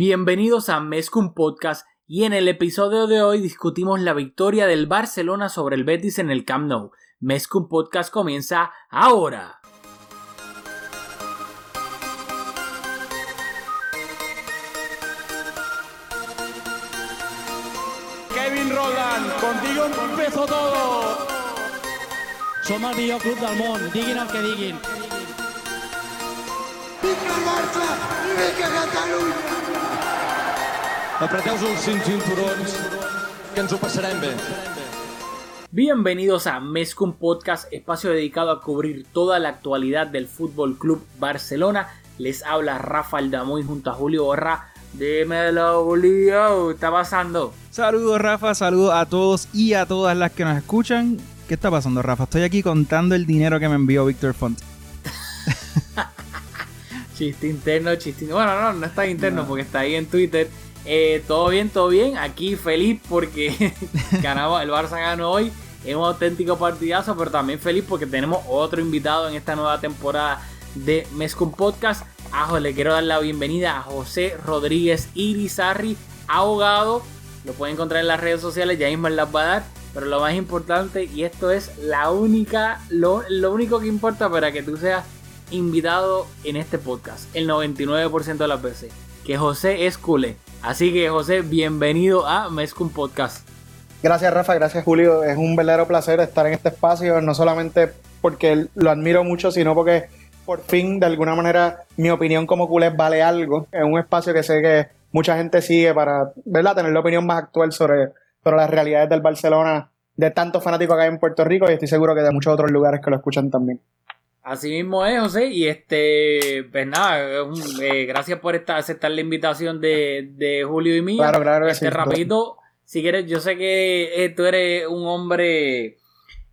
Bienvenidos a Mezcum Podcast y en el episodio de hoy discutimos la victoria del Barcelona sobre el Betis en el Camp Nou. Mezcum Podcast comienza ahora. Kevin Roland, contigo empezó todo. Som el millor club del món, diguin el que el Barça i vinga Apreteu-vos els cinturons, que ens ho passarem bé. Bienvenidos a Mezcum Podcast, espacio dedicado a cubrir toda la actualidad del Fútbol Club Barcelona. Les habla Rafael Damoy junto a Julio Borra. Dímelo, Julio, ¿qué está pasando? Saludos Rafa, saludos a todos y a todas las que nos escuchan. ¿Qué está pasando Rafa? Estoy aquí contando el dinero que me envió Víctor Font. Chiste interno, chiste interno. Bueno, no, no está interno porque está ahí en Twitter. Eh, todo bien, todo bien. Aquí feliz porque ganamos, el Barça ganó hoy. Es un auténtico partidazo, pero también feliz porque tenemos otro invitado en esta nueva temporada de Mezcum Podcast. Ajo, le quiero dar la bienvenida a José Rodríguez Irizarri, abogado. Lo pueden encontrar en las redes sociales, ya mismo las va a dar. Pero lo más importante, y esto es la única, lo, lo único que importa para que tú seas invitado en este podcast, el 99% de las veces, que José es culé. Así que José, bienvenido a Mezcum Podcast. Gracias Rafa, gracias Julio. Es un verdadero placer estar en este espacio, no solamente porque lo admiro mucho, sino porque por fin, de alguna manera, mi opinión como culé vale algo. Es un espacio que sé que mucha gente sigue para, ¿verdad?, tener la opinión más actual sobre, sobre las realidades del Barcelona, de tantos fanáticos acá en Puerto Rico y estoy seguro que de muchos otros lugares que lo escuchan también. Así mismo es, José. Y este, pues nada, un- eh, gracias por esta, aceptar la invitación de, de Julio y mía. Claro, claro que Este, sí. rapidito, si quieres, yo sé que eh, tú eres un hombre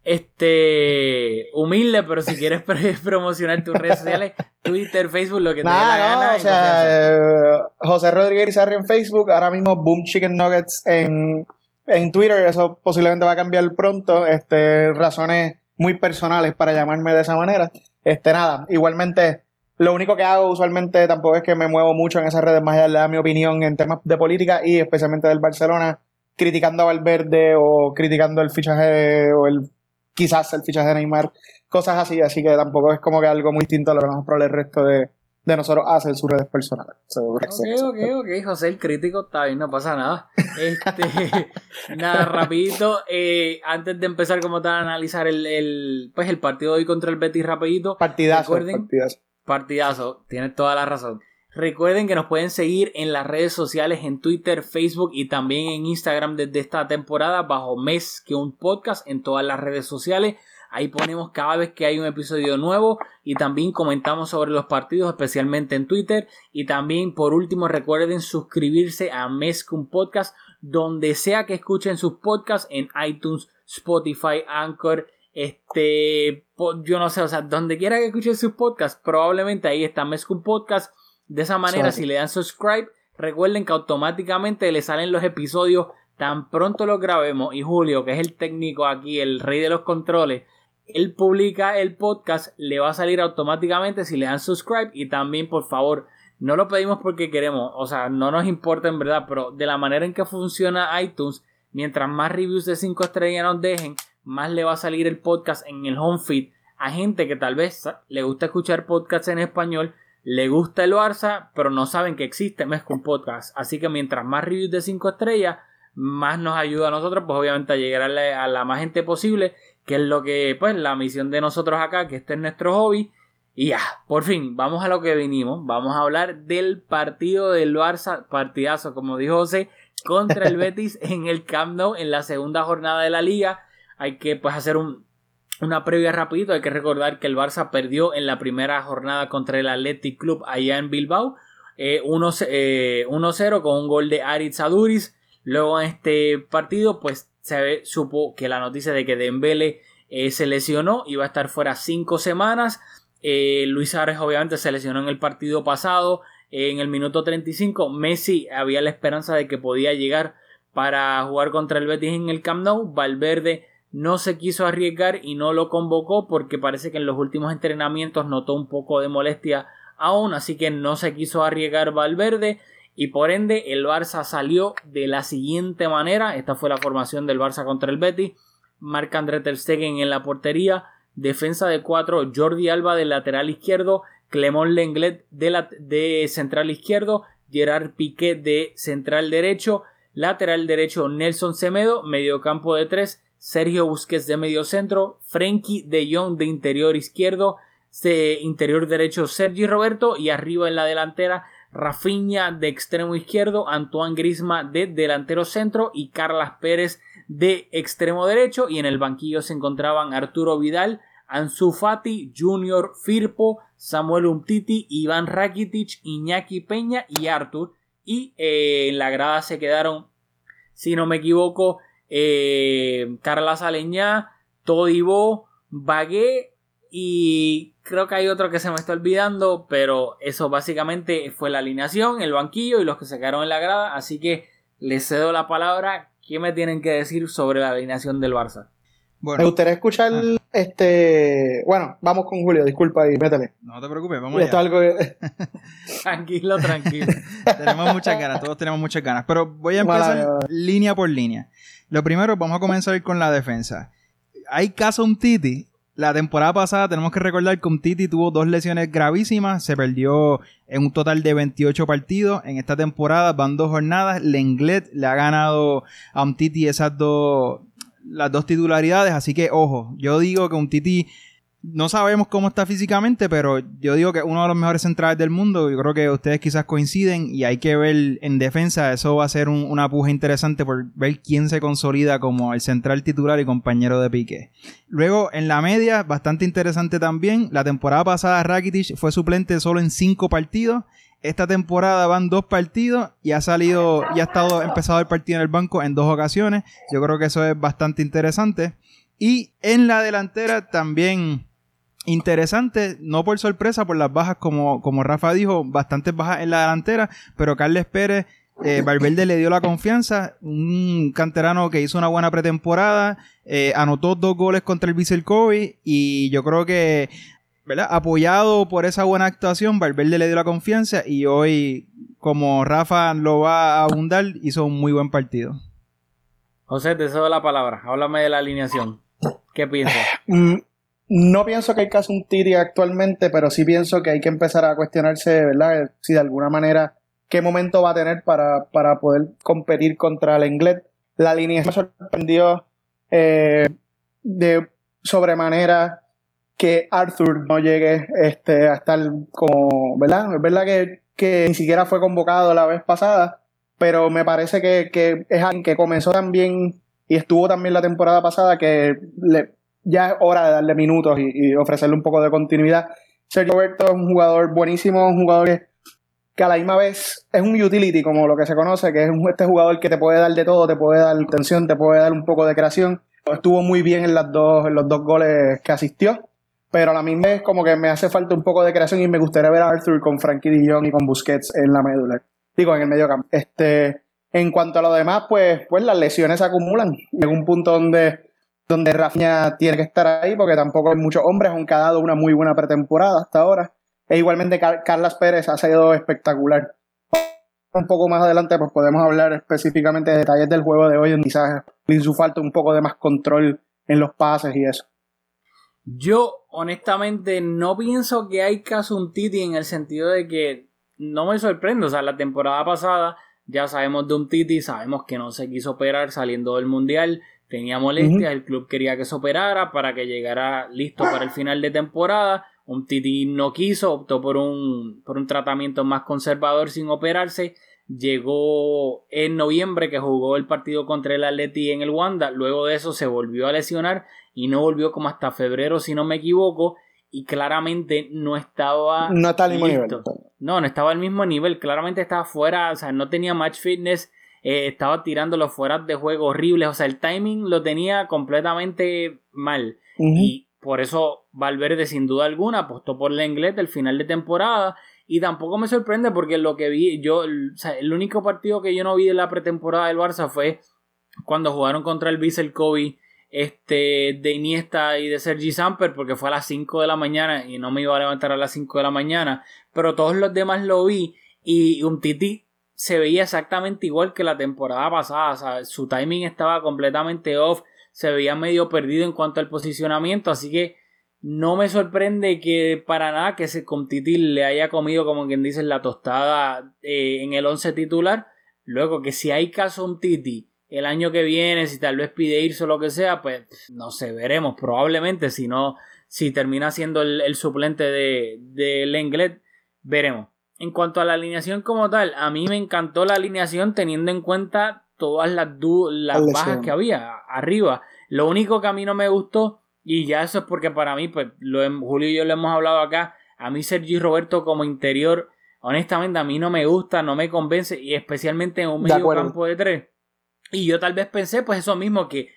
este humilde, pero si quieres promocionar tus redes sociales, Twitter, Facebook, lo que te dé la gana. o sea, eh, José Rodríguez Irizarry en Facebook, ahora mismo Boom Chicken Nuggets en, en Twitter, eso posiblemente va a cambiar pronto, este, razones muy personales para llamarme de esa manera. Este, nada, igualmente, lo único que hago usualmente tampoco es que me muevo mucho en esas redes, más allá de dar mi opinión en temas de política y especialmente del Barcelona, criticando a Valverde o criticando el fichaje o el quizás el fichaje de Neymar, cosas así, así que tampoco es como que algo muy distinto a lo que más probable el resto de, de nosotros hace en sus redes personales. So, Ok, eso. ok, ok, José el crítico está bien, no pasa nada. Este, nada, rapidito, eh, antes de empezar como tal a analizar el, el, pues el partido de hoy contra el Betis rapidito, Partidazo, partidazo. partidazo, tienes toda la razón. Recuerden que nos pueden seguir en las redes sociales, en Twitter, Facebook y también en Instagram desde esta temporada bajo Mes que un podcast en todas las redes sociales. Ahí ponemos cada vez que hay un episodio nuevo y también comentamos sobre los partidos, especialmente en Twitter. Y también, por último, recuerden suscribirse a Mezcum Podcast, donde sea que escuchen sus podcasts en iTunes, Spotify, Anchor, este, yo no sé, o sea, donde quiera que escuchen sus podcasts, probablemente ahí está Mezcum Podcast. De esa manera, Sorry. si le dan subscribe, recuerden que automáticamente le salen los episodios tan pronto los grabemos. Y Julio, que es el técnico aquí, el rey de los controles, él publica el podcast, le va a salir automáticamente si le dan subscribe. Y también, por favor, no lo pedimos porque queremos, o sea, no nos importa en verdad, pero de la manera en que funciona iTunes, mientras más reviews de 5 estrellas nos dejen, más le va a salir el podcast en el home feed a gente que tal vez le gusta escuchar podcasts en español, le gusta el Barça, pero no saben que existe Mezcum Podcast. Así que mientras más reviews de 5 estrellas, más nos ayuda a nosotros, pues obviamente a llegar a la, a la más gente posible, que es lo que, pues, la misión de nosotros acá, que este es nuestro hobby. Y ya, por fin, vamos a lo que vinimos. Vamos a hablar del partido del Barça, partidazo, como dijo José, contra el Betis en el Camp Nou en la segunda jornada de la liga. Hay que pues hacer un, una previa rapidito. Hay que recordar que el Barça perdió en la primera jornada contra el Athletic Club allá en Bilbao. eh, 1-0 eh, 1-0 con un gol de Aritz Aduriz. Luego en este partido pues se supo que la noticia de que Dembele eh, se lesionó, iba a estar fuera cinco semanas. Eh, Luis Suárez obviamente se lesionó en el partido pasado. Eh, en el minuto 35 Messi había la esperanza de que podía llegar para jugar contra el Betis en el Camp Nou. Valverde no se quiso arriesgar y no lo convocó porque parece que en los últimos entrenamientos notó un poco de molestia aún, así que no se quiso arriesgar Valverde y por ende el Barça salió de la siguiente manera. Esta fue la formación del Barça contra el Betis. Marc André Ter Stegen en la portería, defensa de cuatro, Jordi Alba del lateral izquierdo, Clemón Lenglet de, central izquierdo, Gerard Piqué de central derecho, lateral derecho Nelson Semedo, mediocampo de tres, Sergio Busquets de medio centro, Frenkie de Jong de interior izquierdo, de interior derecho Sergi Roberto. Y arriba en la delantera Rafinha de extremo izquierdo, Antoine Grisma de delantero centro y Carlas Pérez de extremo derecho y en el banquillo se encontraban Arturo Vidal, Ansu Fati, Junior Firpo, Samuel Umtiti, Iván Rakitic, Iñaki Peña y Artur. Y eh, en la grada se quedaron, si no me equivoco, eh, Carla Saleñá, Todibo, Bagué y creo que hay otro que se me está olvidando, pero eso básicamente fue la alineación, el banquillo y los que se quedaron en la grada. Así que les cedo la palabra. ¿Qué me tienen que decir sobre la alineación del Barça? Me gustaría escuchar Ah. este. Bueno, vamos con Julio, disculpa y métele. No te preocupes, vamos allá. algo que- Tranquilo, tranquilo. tenemos muchas ganas, todos tenemos muchas ganas. Pero voy a empezar línea por línea. Lo primero, vamos a comenzar con la defensa. Hay caso un Titi. La temporada pasada tenemos que recordar que un Titi tuvo dos lesiones gravísimas. Se perdió en un total de 28 partidos. En esta temporada van dos jornadas. Lenglet le ha ganado a un Titi esas dos, las dos titularidades. Así que, ojo, yo digo que un Titi no sabemos cómo está físicamente, pero yo digo que uno de los mejores centrales del mundo. Yo creo que ustedes quizás coinciden y hay que ver en defensa. Eso va a ser un- una puja interesante por ver quién se consolida como el central titular y compañero de Piqué. Luego, en la media, bastante interesante también. La temporada pasada Rakitic fue suplente solo en cinco partidos. Esta temporada van dos partidos y ha salido y ha estado empezado el partido en el banco en dos ocasiones. Yo creo que eso es bastante interesante. Y en la delantera también interesante, no por sorpresa, por las bajas, como, como Rafa dijo, bastantes bajas en la delantera, pero Carles Pérez, eh, Valverde le dio la confianza, un canterano que hizo una buena pretemporada, eh, anotó dos goles contra el Vissel Kobe y yo creo que, ¿verdad? Apoyado por esa buena actuación, Valverde le dio la confianza y hoy, como Rafa lo va a abundar, hizo un muy buen partido. José, te cedo la palabra. Háblame de la alineación. ¿Qué piensas? No pienso que hay caso un Titi actualmente, pero sí pienso que hay que empezar a cuestionarse, ¿verdad? Si de alguna manera, qué momento va a tener para, para poder competir contra el Englet. La línea me sorprendió eh, de sobremanera que Arthur no llegue este, a estar como, ¿verdad? Es verdad que, que ni siquiera fue convocado la vez pasada, pero me parece que, que es alguien que comenzó también y estuvo también la temporada pasada que le, ya es hora de darle minutos y, y ofrecerle un poco de continuidad. Sergio Roberto es un jugador buenísimo, un jugador que, que a la misma vez es un utility, como lo que se conoce, que es un, este jugador que te puede dar de todo, te puede dar tensión, te puede dar un poco de creación. Estuvo muy bien en, las dos, en los dos goles que asistió, pero a la misma vez como que me hace falta un poco de creación y me gustaría ver a Arthur con Frankie Jong y con Busquets en la médula. Digo, en el medio campo. Este, en cuanto a lo demás, pues, pues las lesiones se acumulan. Llega un punto donde, donde Rafinha tiene que estar ahí porque tampoco hay muchos hombres, aunque ha dado una muy buena pretemporada hasta ahora. E igualmente Car- Carlas Pérez ha sido espectacular. Un poco más adelante pues podemos hablar específicamente de detalles del juego de hoy, en quizás le hizo falta un poco de más control en los pases y eso. Yo, honestamente, no pienso que hay caso un Titi en el sentido de que no me sorprende. O sea, la temporada pasada ya sabemos de un Titi, sabemos que no se quiso operar saliendo del Mundial, tenía molestias, el club quería que se operara para que llegara listo para el final de temporada. Un Titi no quiso, optó por un, por un tratamiento más conservador sin operarse. Llegó en noviembre que jugó el partido contra el Atleti en el Wanda. Luego de eso se volvió a lesionar y no volvió como hasta febrero, si no me equivoco. Y claramente no estaba. No está al mismo listo. nivel. No, no estaba al mismo nivel. Claramente estaba fuera, o sea, no tenía match fitness. Eh, estaba tirando los fuera de juego horribles. O sea, el timing lo tenía completamente mal. Y por eso Valverde, sin duda alguna, apostó por Lenglet el final de temporada. Y tampoco me sorprende porque lo que vi, yo, el, o sea, el único partido que yo no vi de la pretemporada del Barça fue cuando jugaron contra el Vissel Kobe este, de Iniesta y de Sergi Samper, porque fue a las 5 de la mañana y no me iba a levantar a las 5 de la mañana. Pero todos los demás lo vi y un Titi se veía exactamente igual que la temporada pasada. O sea, su timing estaba completamente off. Se veía medio perdido en cuanto al posicionamiento. Así que no me sorprende que para nada que se con Titi le haya comido, como quien dice, la tostada eh, en el 11 titular. Luego que si hay caso un Titi el año que viene, si tal vez pide irse o lo que sea, pues no sé, veremos. Probablemente, si no, si termina siendo el, suplente de, de Lenglet, veremos. En cuanto a la alineación como tal, a mí me encantó la alineación teniendo en cuenta todas las, las bajas que había arriba. Lo único que a mí no me gustó y ya eso es porque para mí, pues, lo, Julio y yo lo hemos hablado acá. A mí Sergi Roberto como interior, honestamente, a mí no me gusta, no me convence. Y especialmente en un medio campo de tres. Y yo tal vez pensé, pues, eso mismo, que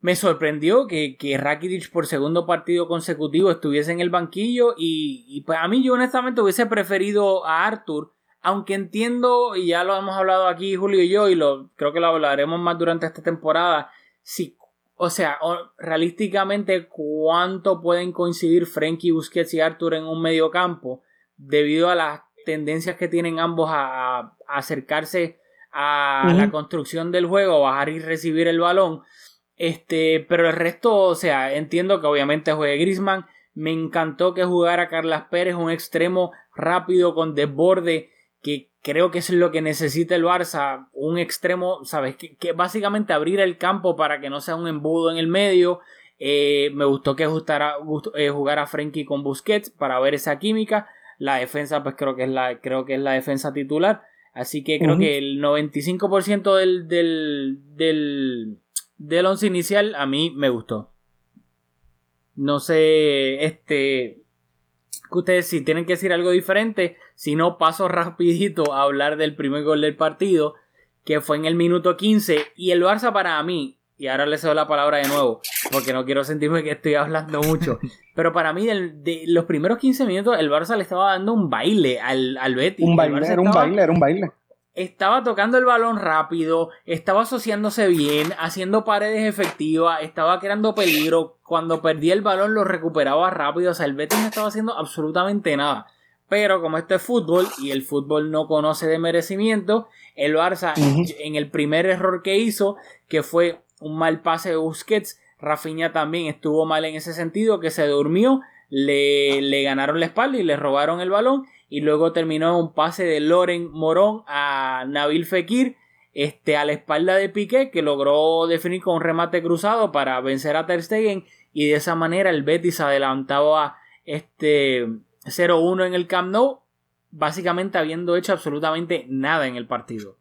me sorprendió que, que Rakitic por segundo partido consecutivo estuviese en el banquillo. Y, y pues a mí yo honestamente hubiese preferido a Arthur. Aunque entiendo, y ya lo hemos hablado aquí Julio y yo, y lo creo que lo hablaremos más durante esta temporada. Si o sea, realísticamente, ¿cuánto pueden coincidir Frankie Busquets y Arthur en un medio campo? Debido a las tendencias que tienen ambos a, acercarse a la construcción del juego, bajar y recibir el balón. Este, pero el resto, o sea, entiendo que obviamente juegue Grisman. Me encantó que jugara Carlas Pérez, un extremo rápido con desborde que creo que es lo que necesita el Barça, un extremo, ¿sabes? Que, básicamente abrir el campo para que no sea un embudo en el medio. Eh, me gustó que ajustara, eh, jugara Frenkie con Busquets para ver esa química. La defensa, pues creo que es la, creo que es la defensa titular. Así que creo que el 95% del, del, del, del once inicial a mí me gustó. No sé, este, que ustedes si tienen que decir algo diferente, si no paso rapidito a hablar del primer gol del partido, que fue en el minuto 15 y el Barça para mí, y ahora les doy la palabra de nuevo, porque no quiero sentirme que estoy hablando mucho, pero para mí de los primeros 15 minutos el Barça le estaba dando un baile al, al Betis. Un baile, era un baile, era un baile estaba tocando el balón rápido, estaba asociándose bien, haciendo paredes efectivas, estaba creando peligro. Cuando perdía el balón lo recuperaba rápido. O sea, el Betis no estaba haciendo absolutamente nada. Pero como esto es fútbol y el fútbol no conoce de merecimiento, el Barça en el primer error que hizo, que fue un mal pase de Busquets, Rafinha también estuvo mal en ese sentido, que se durmió, le, le ganaron la espalda y le robaron el balón y luego terminó un pase de Loren Morón a Nabil Fekir este, a la espalda de Piqué que logró definir con un remate cruzado para vencer a Ter Stegen y de esa manera el Betis adelantaba este 0-1 en el Camp Nou básicamente habiendo hecho absolutamente nada en el partido.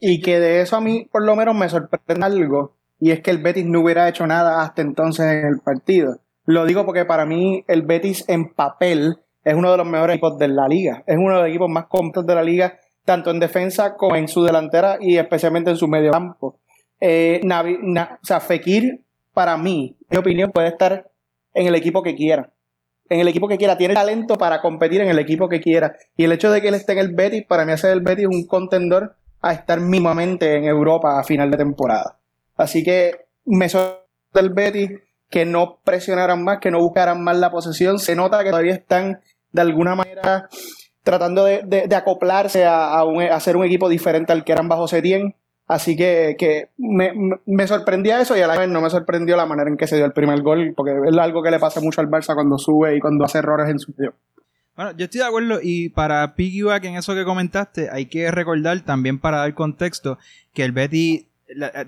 Y que de eso a mí por lo menos me sorprende algo y es que el Betis no hubiera hecho nada hasta entonces en el partido. Lo digo porque para mí el Betis en papel es uno de los mejores equipos de la liga. Es uno de los equipos más completos de la liga, tanto en defensa como en su delantera y especialmente en su medio campo. Eh, o sea, Fekir, para mí, en mi opinión, puede estar en el equipo que quiera. En el equipo que quiera. Tiene talento para competir en el equipo que quiera. Y el hecho de que él esté en el Betis, para mí hace el Betis un contendor a estar mínimamente en Europa a final de temporada. Así que me sorprende el Betis que no presionaran más, que no buscaran más la posesión. Se nota que todavía están de alguna manera tratando de, acoplarse a, a, ser un equipo diferente al que eran bajo Setien. Así que, que me, me, sorprendía eso y a la vez no me sorprendió la manera en que se dio el primer gol, porque es algo que le pasa mucho al Barça cuando sube y cuando hace errores en su juego. Bueno, yo estoy de acuerdo y para piggyback en eso que comentaste, hay que recordar también para dar contexto que el Betty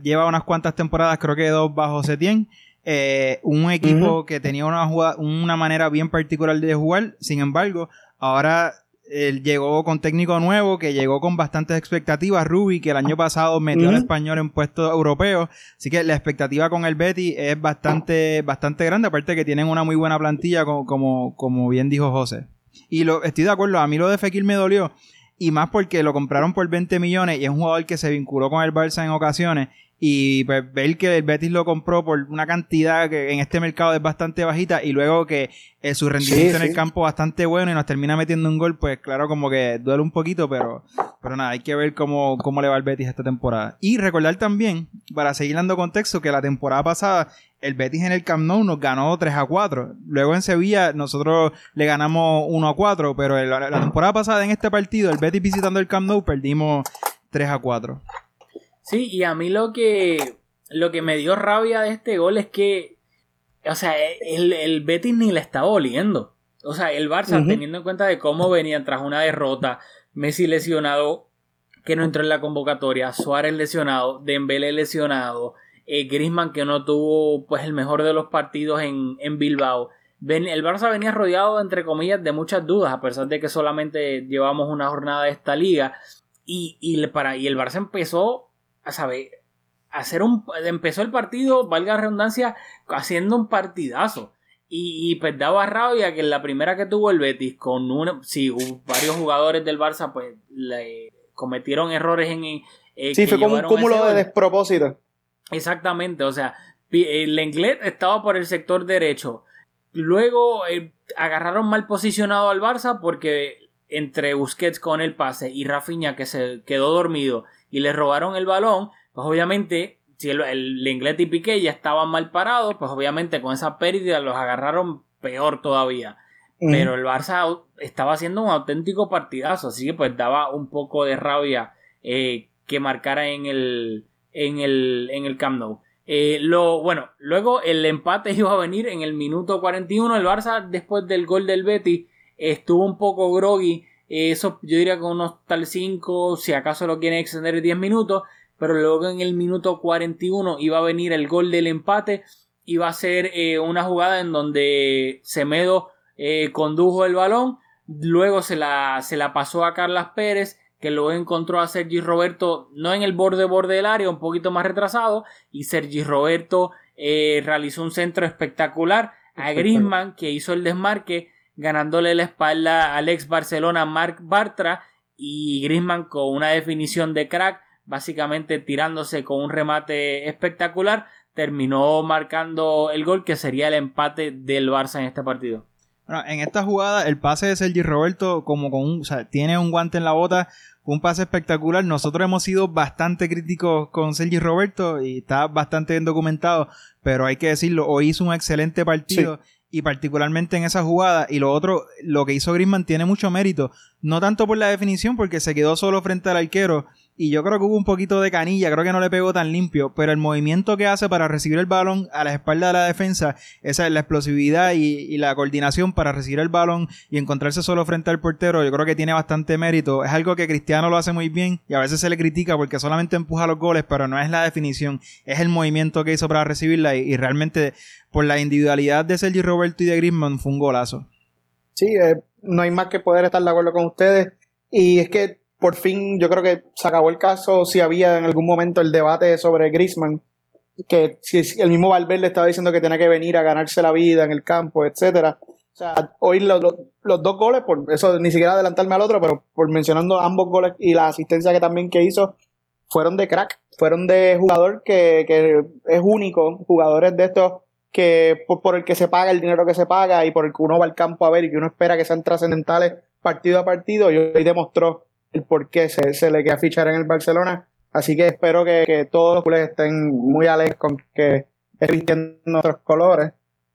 lleva unas cuantas temporadas, creo que dos bajo Setien, eh, un equipo que tenía una, una manera bien particular de jugar. Sin embargo, ahora él llegó con técnico nuevo, que llegó con bastantes expectativas. Ruby, que el año pasado metió al español en puestos europeos. Así que la expectativa con el Betty es bastante, bastante grande. Aparte que tienen una muy buena plantilla, como, como, como bien dijo José. Y lo, estoy de acuerdo, a mí lo de Fekir me dolió. Y más porque lo compraron por 20 millones y es un jugador que se vinculó con el Barça en ocasiones y pues, ver que el Betis lo compró por una cantidad que en este mercado es bastante bajita y luego que eh, su rendimiento Sí, en el campo bastante bueno y nos termina metiendo un gol, pues claro, como que duele un poquito, pero, pero nada, hay que ver cómo, cómo le va al Betis esta temporada. Y recordar también, para seguir dando contexto, que la temporada pasada el Betis en el Camp Nou nos ganó 3 a 4. Luego en Sevilla nosotros le ganamos 1 a 4, pero el- la, la temporada pasada en este partido, el Betis visitando el Camp Nou, perdimos 3 a 4. Sí, y a mí lo que, lo que me dio rabia de este gol es que, o sea, el, el Betis ni le estaba oliendo. O sea, el Barça, teniendo en cuenta de cómo venían tras una derrota, Messi lesionado, que no entró en la convocatoria, Suárez lesionado, Dembélé lesionado, eh, Griezmann que no tuvo pues el mejor de los partidos en, en Bilbao. Ven- el Barça venía rodeado, entre comillas, de muchas dudas, a pesar de que solamente llevamos una jornada de esta liga. Y, y, para, y el Barça empezó a saber hacer un empezó el partido, valga la redundancia, haciendo un partidazo. Y, y pues daba rabia que en la primera que tuvo el Betis, con una, sí, varios jugadores del Barça, pues le cometieron errores en. eh, Sí, fue como un cúmulo de despropósitos. Exactamente, o sea, el Lenglet estaba por el sector derecho. Luego eh, agarraron mal posicionado al Barça porque entre Busquets con el pase y Rafinha que se quedó dormido y le robaron el balón, pues obviamente si el, el Lenglet y Piqué ya estaban mal parados, pues obviamente con esa pérdida los agarraron peor todavía. Pero el Barça estaba haciendo un auténtico partidazo, así que pues daba un poco de rabia eh, que marcara en el, en el, en el Camp Nou. Eh, lo, bueno, luego el empate iba a venir en el minuto 41. El Barça, después del gol del Betis, estuvo un poco groggy. Eh, eso yo diría que unos tal 5, si acaso lo quieren extender 10 minutos. Pero luego en el minuto 41 iba a venir el gol del empate. Iba a ser eh, una jugada en donde Semedo eh, condujo el balón. Luego se la, se la pasó a Carlas Pérez, que luego encontró a Sergi Roberto no en el borde borde del área, un poquito más retrasado. Y Sergi Roberto eh, realizó un centro espectacular a Griezmann, que hizo el desmarque, ganándole la espalda al ex Barcelona Marc Bartra. Y Griezmann con una definición de crack, básicamente tirándose con un remate espectacular, terminó marcando el gol que sería el empate del Barça en este partido. Bueno, en esta jugada, el pase de Sergi Roberto, como con un, o sea, tiene un guante en la bota, un pase espectacular. Nosotros hemos sido bastante críticos con Sergi Roberto y está bastante bien documentado, pero hay que decirlo, hoy hizo un excelente partido. Y particularmente en esa jugada. Y lo otro, lo que hizo Griezmann tiene mucho mérito. No tanto por la definición, porque se quedó solo frente al arquero. Y yo creo que hubo un poquito de canilla, creo que no le pegó tan limpio. Pero el movimiento que hace para recibir el balón a la espalda de la defensa, esa es la explosividad y, la coordinación para recibir el balón y encontrarse solo frente al portero, yo creo que tiene bastante mérito. Es algo que Cristiano lo hace muy bien y a veces se le critica porque solamente empuja los goles, pero no es la definición, es el movimiento que hizo para recibirla y, y realmente por la individualidad de Sergi Roberto y de Griezmann fue un golazo. Sí, eh, no hay más que poder estar de acuerdo con ustedes. Y es que por fin yo creo que se acabó el caso si había en algún momento el debate sobre Griezmann, que si el mismo Valverde estaba diciendo que tenía que venir a ganarse la vida en el campo, etcétera. O sea, hoy lo- lo- los dos goles, por eso ni siquiera adelantarme al otro, pero por mencionando ambos goles y la asistencia que también que hizo, fueron de crack, fueron de jugador que, que es único, jugadores de estos que por, por el que se paga el dinero que se paga y por el que uno va al campo a ver y que uno espera que sean trascendentales partido a partido, y hoy demostró el por qué se, se le queda fichar en el Barcelona. Así que espero que, que todos los culés estén muy alegres con que esté vistiendo nuestros colores,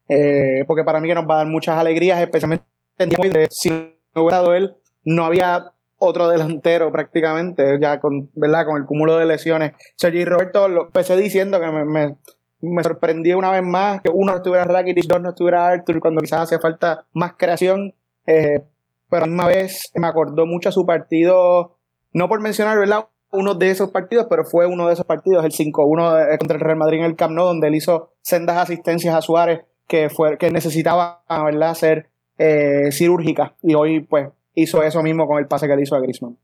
eh, porque para mí que nos va a dar muchas alegrías, especialmente en si no hubiera dado él, no había otro delantero prácticamente, ya con, ¿verdad? Con el cúmulo de lesiones. Sergi Roberto, lo empecé diciendo que me, me, me sorprendió una vez más que uno no estuviera Rakitic, dos no estuviera Arthur, cuando quizás hacía falta más creación, eh, pero a la misma vez me acordó mucho a su partido, no por mencionar, ¿verdad? Uno de esos partidos, pero fue uno de esos partidos, el 5-1 de- contra el Real Madrid en el Camp Nou, donde él hizo sendas asistencias a Suárez que fue que necesitaba, ¿verdad?, ser eh, cirúrgica. Y hoy, pues, hizo eso mismo con el pase que le hizo a Griezmann.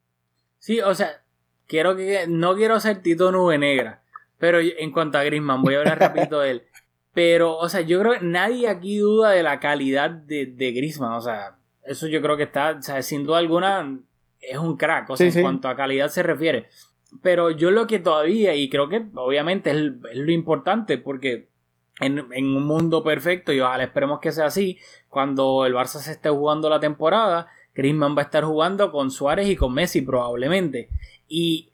Sí, o sea, quiero que no quiero ser Tito Nube Negra, pero en cuanto a Griezmann, voy a hablar rapidito de él. Pero, o sea, yo creo que nadie aquí duda de la calidad de, de Griezmann, o sea, eso yo creo que está, o sea, sin duda alguna es un crack, o sea, Sí, en sí. cuanto a calidad se refiere. pero yo lo que todavía, y creo que obviamente es, lo importante, porque en, en, un mundo perfecto, y ojalá esperemos que sea así, cuando el Barça se esté jugando la temporada, Griezmann va a estar jugando con Suárez y con Messi probablemente. Y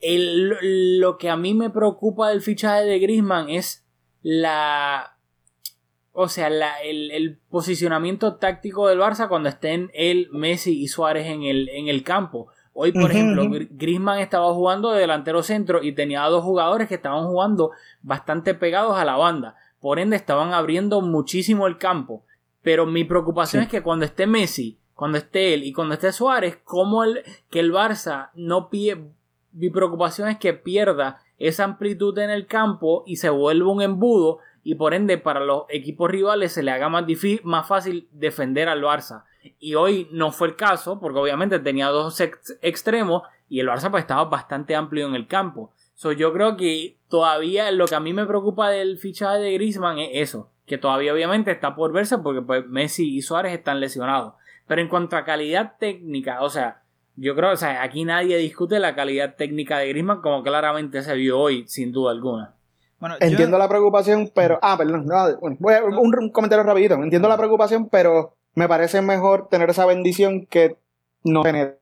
el, lo que a mí me preocupa del fichaje de Griezmann es la... O sea, la, el, el, posicionamiento táctico del Barça cuando estén él, Messi y Suárez en el, en el campo. Hoy, por ejemplo, Griezmann estaba jugando de delantero centro y tenía dos jugadores que estaban jugando bastante pegados a la banda. Por ende, estaban abriendo muchísimo el campo. Pero mi preocupación es que cuando esté Messi, cuando esté él y cuando esté Suárez, como el, que el Barça no pide. Mi preocupación es que pierda esa amplitud en el campo y se vuelva un embudo y por ende para los equipos rivales se le haga más, difícil, más fácil defender al Barça. Y hoy no fue el caso porque obviamente tenía dos ex extremos y el Barça pues estaba bastante amplio en el campo. So, yo creo que todavía lo que a mí me preocupa del fichaje de Griezmann es eso, que todavía obviamente está por verse porque pues, Messi y Suárez están lesionados. Pero en cuanto a calidad técnica, o sea, yo creo, o sea, aquí nadie discute la calidad técnica de Griezmann como claramente se vio hoy, sin duda alguna. Bueno, Entiendo yo... la preocupación, pero... Ah, perdón. No, voy a, un, un, comentario rapidito. Entiendo la preocupación, pero me parece mejor tener esa bendición que no tenerla.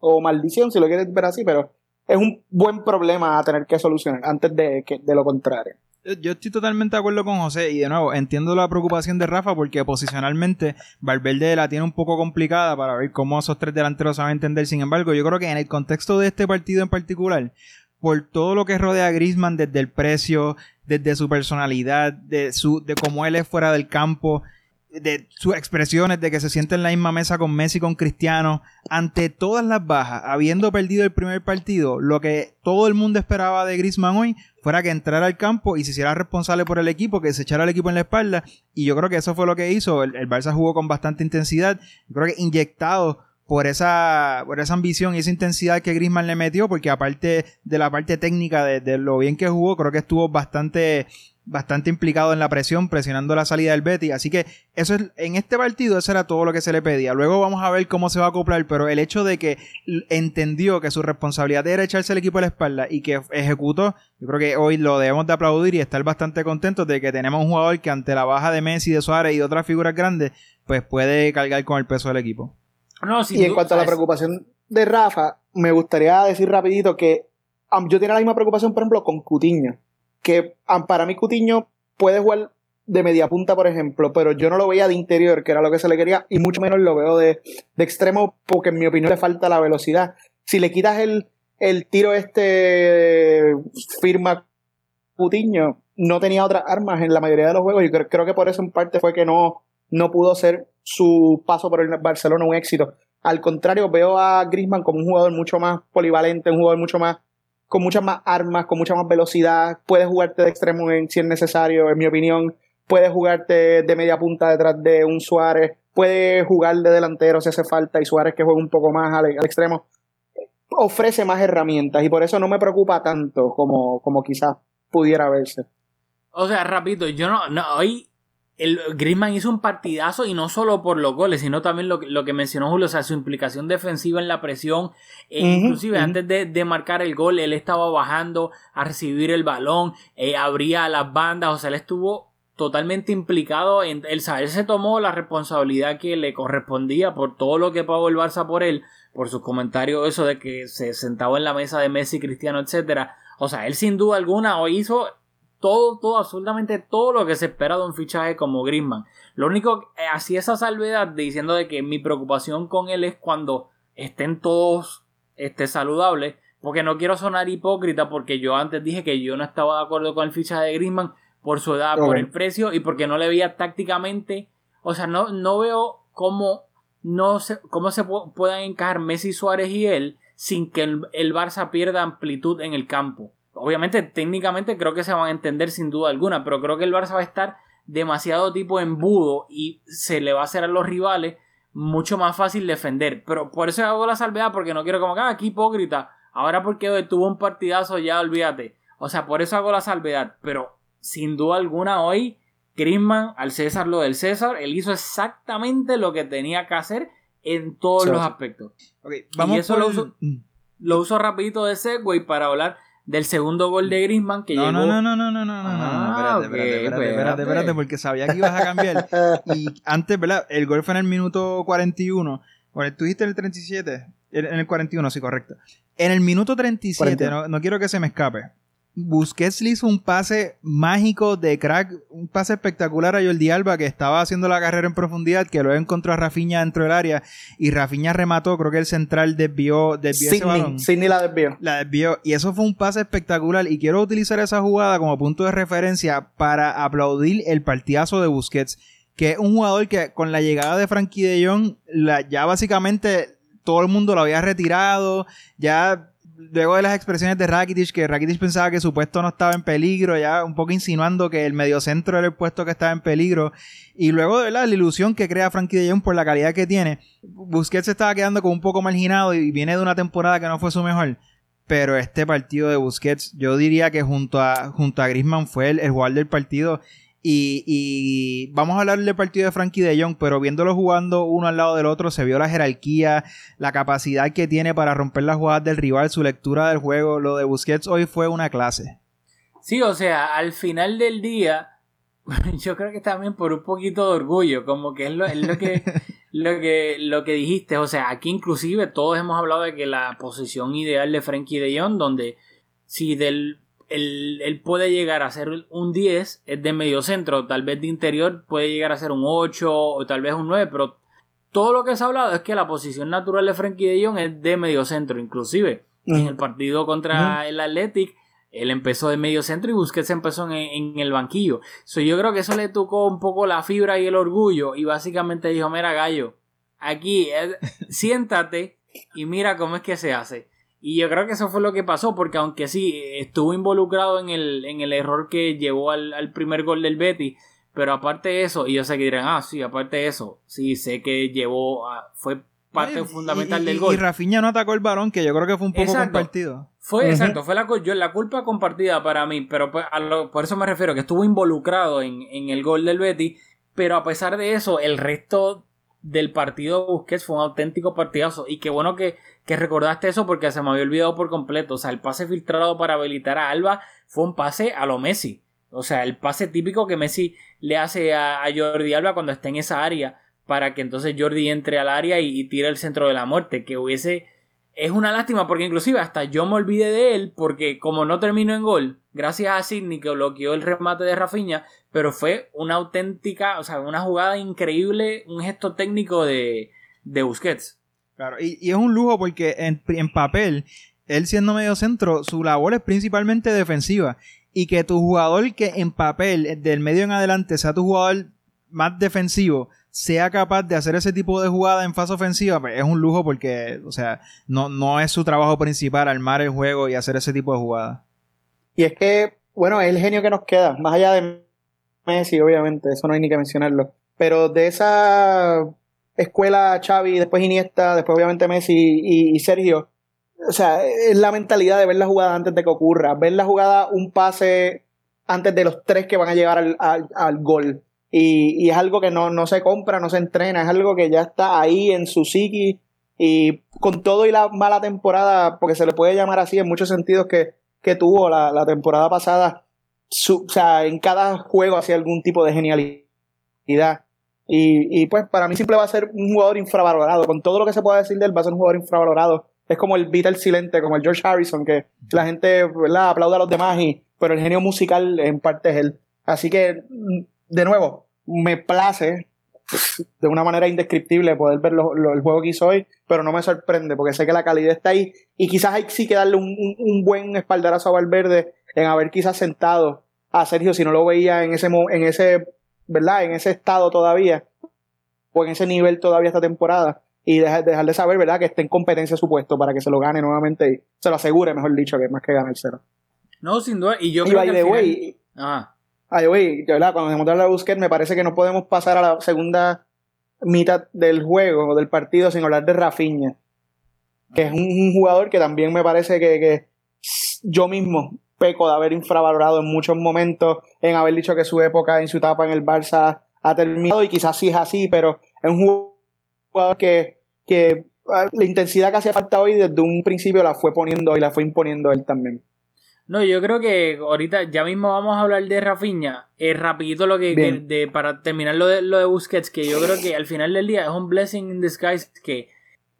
O maldición, si lo quieres ver así, pero es un buen problema a tener que solucionar antes de, que, de lo contrario. Yo estoy totalmente de acuerdo con José y de nuevo entiendo la preocupación de Rafa porque posicionalmente Valverde la tiene un poco complicada para ver cómo esos tres delanteros a entender. Sin embargo, yo creo que en el contexto de este partido en particular, por todo lo que rodea a Griezmann desde el precio, desde su personalidad, de su de cómo él es fuera del campo, de sus expresiones de que se siente en la misma mesa con Messi con Cristiano, ante todas las bajas, habiendo perdido el primer partido, lo que todo el mundo esperaba de Griezmann hoy fuera que entrara al campo y se hiciera responsable por el equipo, que se echara el equipo en la espalda, y yo creo que eso fue lo que hizo, el, el Barça jugó con bastante intensidad, yo creo que inyectado por esa, por esa ambición y esa intensidad que Griezmann le metió, porque aparte de la parte técnica de, de lo bien que jugó, creo que estuvo bastante bastante implicado en la presión, presionando la salida del Betty. Así que eso es, en este partido eso era todo lo que se le pedía. Luego vamos a ver cómo se va a acoplar, pero el hecho de que entendió que su responsabilidad era echarse el equipo a la espalda y que ejecutó, yo creo que hoy lo debemos de aplaudir y estar bastante contentos de que tenemos un jugador que ante la baja de Messi, de Suárez y de otras figuras grandes, pues puede cargar con el peso del equipo. No, y en cuanto a la preocupación de Rafa, me gustaría decir rapidito que um, yo tenía la misma preocupación, por ejemplo, con Cutiño que para mí Cutiño puede jugar de media punta, por ejemplo, pero yo no lo veía de interior, que era lo que se le quería, y mucho menos lo veo de, de extremo, porque en mi opinión le falta la velocidad. Si le quitas el, el tiro este firma Cutiño, no tenía otras armas en la mayoría de los juegos, y creo, creo que por eso en parte fue que no, no pudo ser su paso por el Barcelona un éxito. Al contrario, veo a Grisman como un jugador mucho más polivalente, un jugador mucho más con muchas más armas, con mucha más velocidad. Puedes jugarte de extremo en, si es necesario, en mi opinión. Puedes jugarte de media punta detrás de un Suárez. Puedes jugar de delantero si hace falta y Suárez que juega un poco más al, al extremo. Ofrece más herramientas y por eso no me preocupa tanto como, como quizás pudiera verse. O sea, rapidito, yo no, no, hoy el Griezmann hizo un partidazo y no solo por los goles, sino también lo, lo que mencionó Julio, o sea, su implicación defensiva en la presión. E inclusive antes de, de, marcar el gol, él estaba bajando a recibir el balón, eh, abría las bandas, o sea, él estuvo totalmente implicado en él, él se tomó la responsabilidad que le correspondía por todo lo que pagó el Barça por él, por sus comentarios eso de que se sentaba en la mesa de Messi, Cristiano, etcétera. O sea, él sin duda alguna hoy hizo todo, todo, absolutamente todo lo que se espera de un fichaje como Griezmann. Lo único, eh, así esa salvedad diciendo de que mi preocupación con él es cuando estén todos este, saludables, porque no quiero sonar hipócrita, porque yo antes dije que yo no estaba de acuerdo con el fichaje de Griezmann por su edad, por el precio y porque no le veía tácticamente, o sea, no, no veo cómo, no se, cómo se puedan encajar Messi, Suárez y él sin que el, el Barça pierda amplitud en el campo obviamente técnicamente creo que se van a entender sin duda alguna, pero creo que el Barça va a estar demasiado tipo embudo y se le va a hacer a los rivales mucho más fácil defender. Pero por eso hago la salvedad porque no quiero como que ah, aquí hipócrita. Ahora porque tuvo un partidazo ya olvídate. O sea, por eso hago la salvedad. Pero sin duda alguna hoy Griezmann al César lo del César, él hizo exactamente lo que tenía que hacer en todos los aspectos. Okay, vamos y eso por... lo mm. lo uso rapidito de segue para hablar del segundo gol de Griezmann que no, llegó... No, no, no, no, no, no, ah, no, espérate, espérate, pues, espérate, espérate, espérate, porque sabía que ibas a cambiar. y antes, ¿verdad? El gol fue en el minuto 41. Bueno, tú dijiste el 37. En el 41, sí, correcto. En el minuto 37, 41. no, no quiero que se me escape. Busquets le hizo un pase mágico de crack, un pase espectacular a Jordi Alba que estaba haciendo la carrera en profundidad, que luego encontró a Rafinha dentro del área y Rafinha remató, creo que el central desvió, desvió ese balón. Sidney, Sidney la desvió. La desvió. Y eso fue un pase espectacular. Y quiero utilizar esa jugada como punto de referencia para aplaudir el partidazo de Busquets. Que es un jugador que con la llegada de Frankie de Jong, la- ya básicamente todo el mundo lo había retirado. Ya luego de las expresiones de Rakitic, que Rakitic pensaba que su puesto no estaba en peligro, ya un poco insinuando que el mediocentro era el puesto que estaba en peligro. Y luego de la ilusión que crea Frankie de Jong por la calidad que tiene, Busquets se estaba quedando como un poco marginado y viene de una temporada que no fue su mejor. Pero este partido de Busquets, yo diría que junto a, junto a Griezmann fue el, el jugador del partido. Y, y vamos a hablar del partido de Frankie de Jong, pero viéndolo jugando uno al lado del otro, se vio la jerarquía, la capacidad que tiene para romper las jugadas del rival, su lectura del juego. Lo de Busquets hoy fue una clase. Sí, o sea, al final del día, yo creo que también por un poquito de orgullo, como que es lo, es lo que lo que lo que dijiste, o sea, aquí inclusive todos hemos hablado de que la posición ideal de Frankie de Jong, donde si del él, él puede llegar a ser un 10, es de medio centro, tal vez de interior puede llegar a ser un 8 o tal vez un 9, pero todo lo que se ha hablado es que la posición natural de Frankie de Jong es de medio centro, inclusive en el partido contra el Athletic él empezó de medio centro y Busquets empezó en, en el banquillo. So, yo creo que eso le tocó un poco la fibra y el orgullo. Y básicamente dijo: Mira, gallo, aquí eh, siéntate y mira cómo es que se hace. Y yo creo que eso fue lo que pasó, porque aunque sí estuvo involucrado en el, en el error que llevó al, al primer gol del Betty, pero aparte de eso, y yo sé que dirán, ah, sí, aparte de eso, sí, sé que llevó, a- fue parte Y- fundamental y- del gol. Y Rafinha no atacó el balón, que yo creo que fue un poco Exacto. compartido. Fue exacto, fue la, yo- la culpa compartida para mí, pero pues, a lo- por eso me refiero, que estuvo involucrado en, en el gol del Betty, pero a pesar de eso, el resto del partido de Busquets fue un auténtico partidazo. Y qué bueno que, que recordaste eso porque se me había olvidado por completo. O sea, el pase filtrado para habilitar a Alba fue un pase a lo Messi. O sea, el pase típico que Messi le hace a, Jordi Alba cuando está en esa área para que entonces Jordi entre al área y, y tire el centro de la muerte. Que hubiese... Es una lástima porque inclusive hasta yo me olvidé de él porque como no terminó en gol, gracias a Sidney que bloqueó el remate de Rafinha, pero fue una auténtica, o sea, una jugada increíble, un gesto técnico de, de Busquets. Claro, y, y es un lujo porque en, en papel, él siendo medio centro, su labor es principalmente defensiva. Y que tu jugador que en papel, del medio en adelante, sea tu jugador más defensivo, sea capaz de hacer ese tipo de jugada en fase ofensiva, pues es un lujo porque, o sea, no, no es su trabajo principal armar el juego y hacer ese tipo de jugadas. Y es que, bueno, es el genio que nos queda, más allá de Messi, obviamente, eso no hay ni que mencionarlo. Pero de esa escuela Xavi, después Iniesta, después obviamente Messi y, y Sergio, o sea, es la mentalidad de ver la jugada antes de que ocurra, ver la jugada un pase antes de los tres que van a llegar al, al- al gol. Y, es algo que no, no se compra, no se entrena, es algo que ya está ahí en su psiqui. Y con todo y la mala temporada, porque se le puede llamar así en muchos sentidos que, que tuvo la, la temporada pasada, su- o sea, en cada juego hacía algún tipo de genialidad. Y, y pues para mí siempre va a ser un jugador infravalorado. Con todo lo que se pueda decir de él, va a ser un jugador infravalorado. Es como el Beatle silente, como el George Harrison, que la gente ¿verdad? aplaude a los demás, y, pero el genio musical en parte es él. Así que, de nuevo, me place de una manera indescriptible poder ver lo- lo- el juego que hizo hoy, pero no me sorprende porque sé que la calidad está ahí y quizás hay sí que darle un, un- un buen espaldarazo a Valverde en haber quizás sentado a Sergio si no lo veía en ese en ese verdad en ese estado todavía o en ese nivel todavía esta temporada y dejar, dejarle saber verdad que esté en competencia su puesto para que se lo gane nuevamente y se lo asegure mejor dicho que más que ganárselo. No, sin duda. Y yo y creo by que the final- way Ah, Ay, güey, de verdad, cuando de hablar de Busquets, me parece que no podemos pasar a la segunda mitad del juego o del partido sin hablar de Rafinha, que es un, un jugador que también me parece que, que yo mismo peco de haber infravalorado en muchos momentos, en haber dicho que su época, en su etapa en el Barça ha terminado y quizás sí es así, pero es un jugador que, que ah, la intensidad que hacía falta hoy desde un principio la fue poniendo y la fue imponiendo él también. No, yo creo que ahorita ya mismo vamos a hablar de Rafinha. Eh, rapidito lo que, que- de, para terminar lo de, lo de Busquets, que yo creo que al final del día es un blessing in disguise que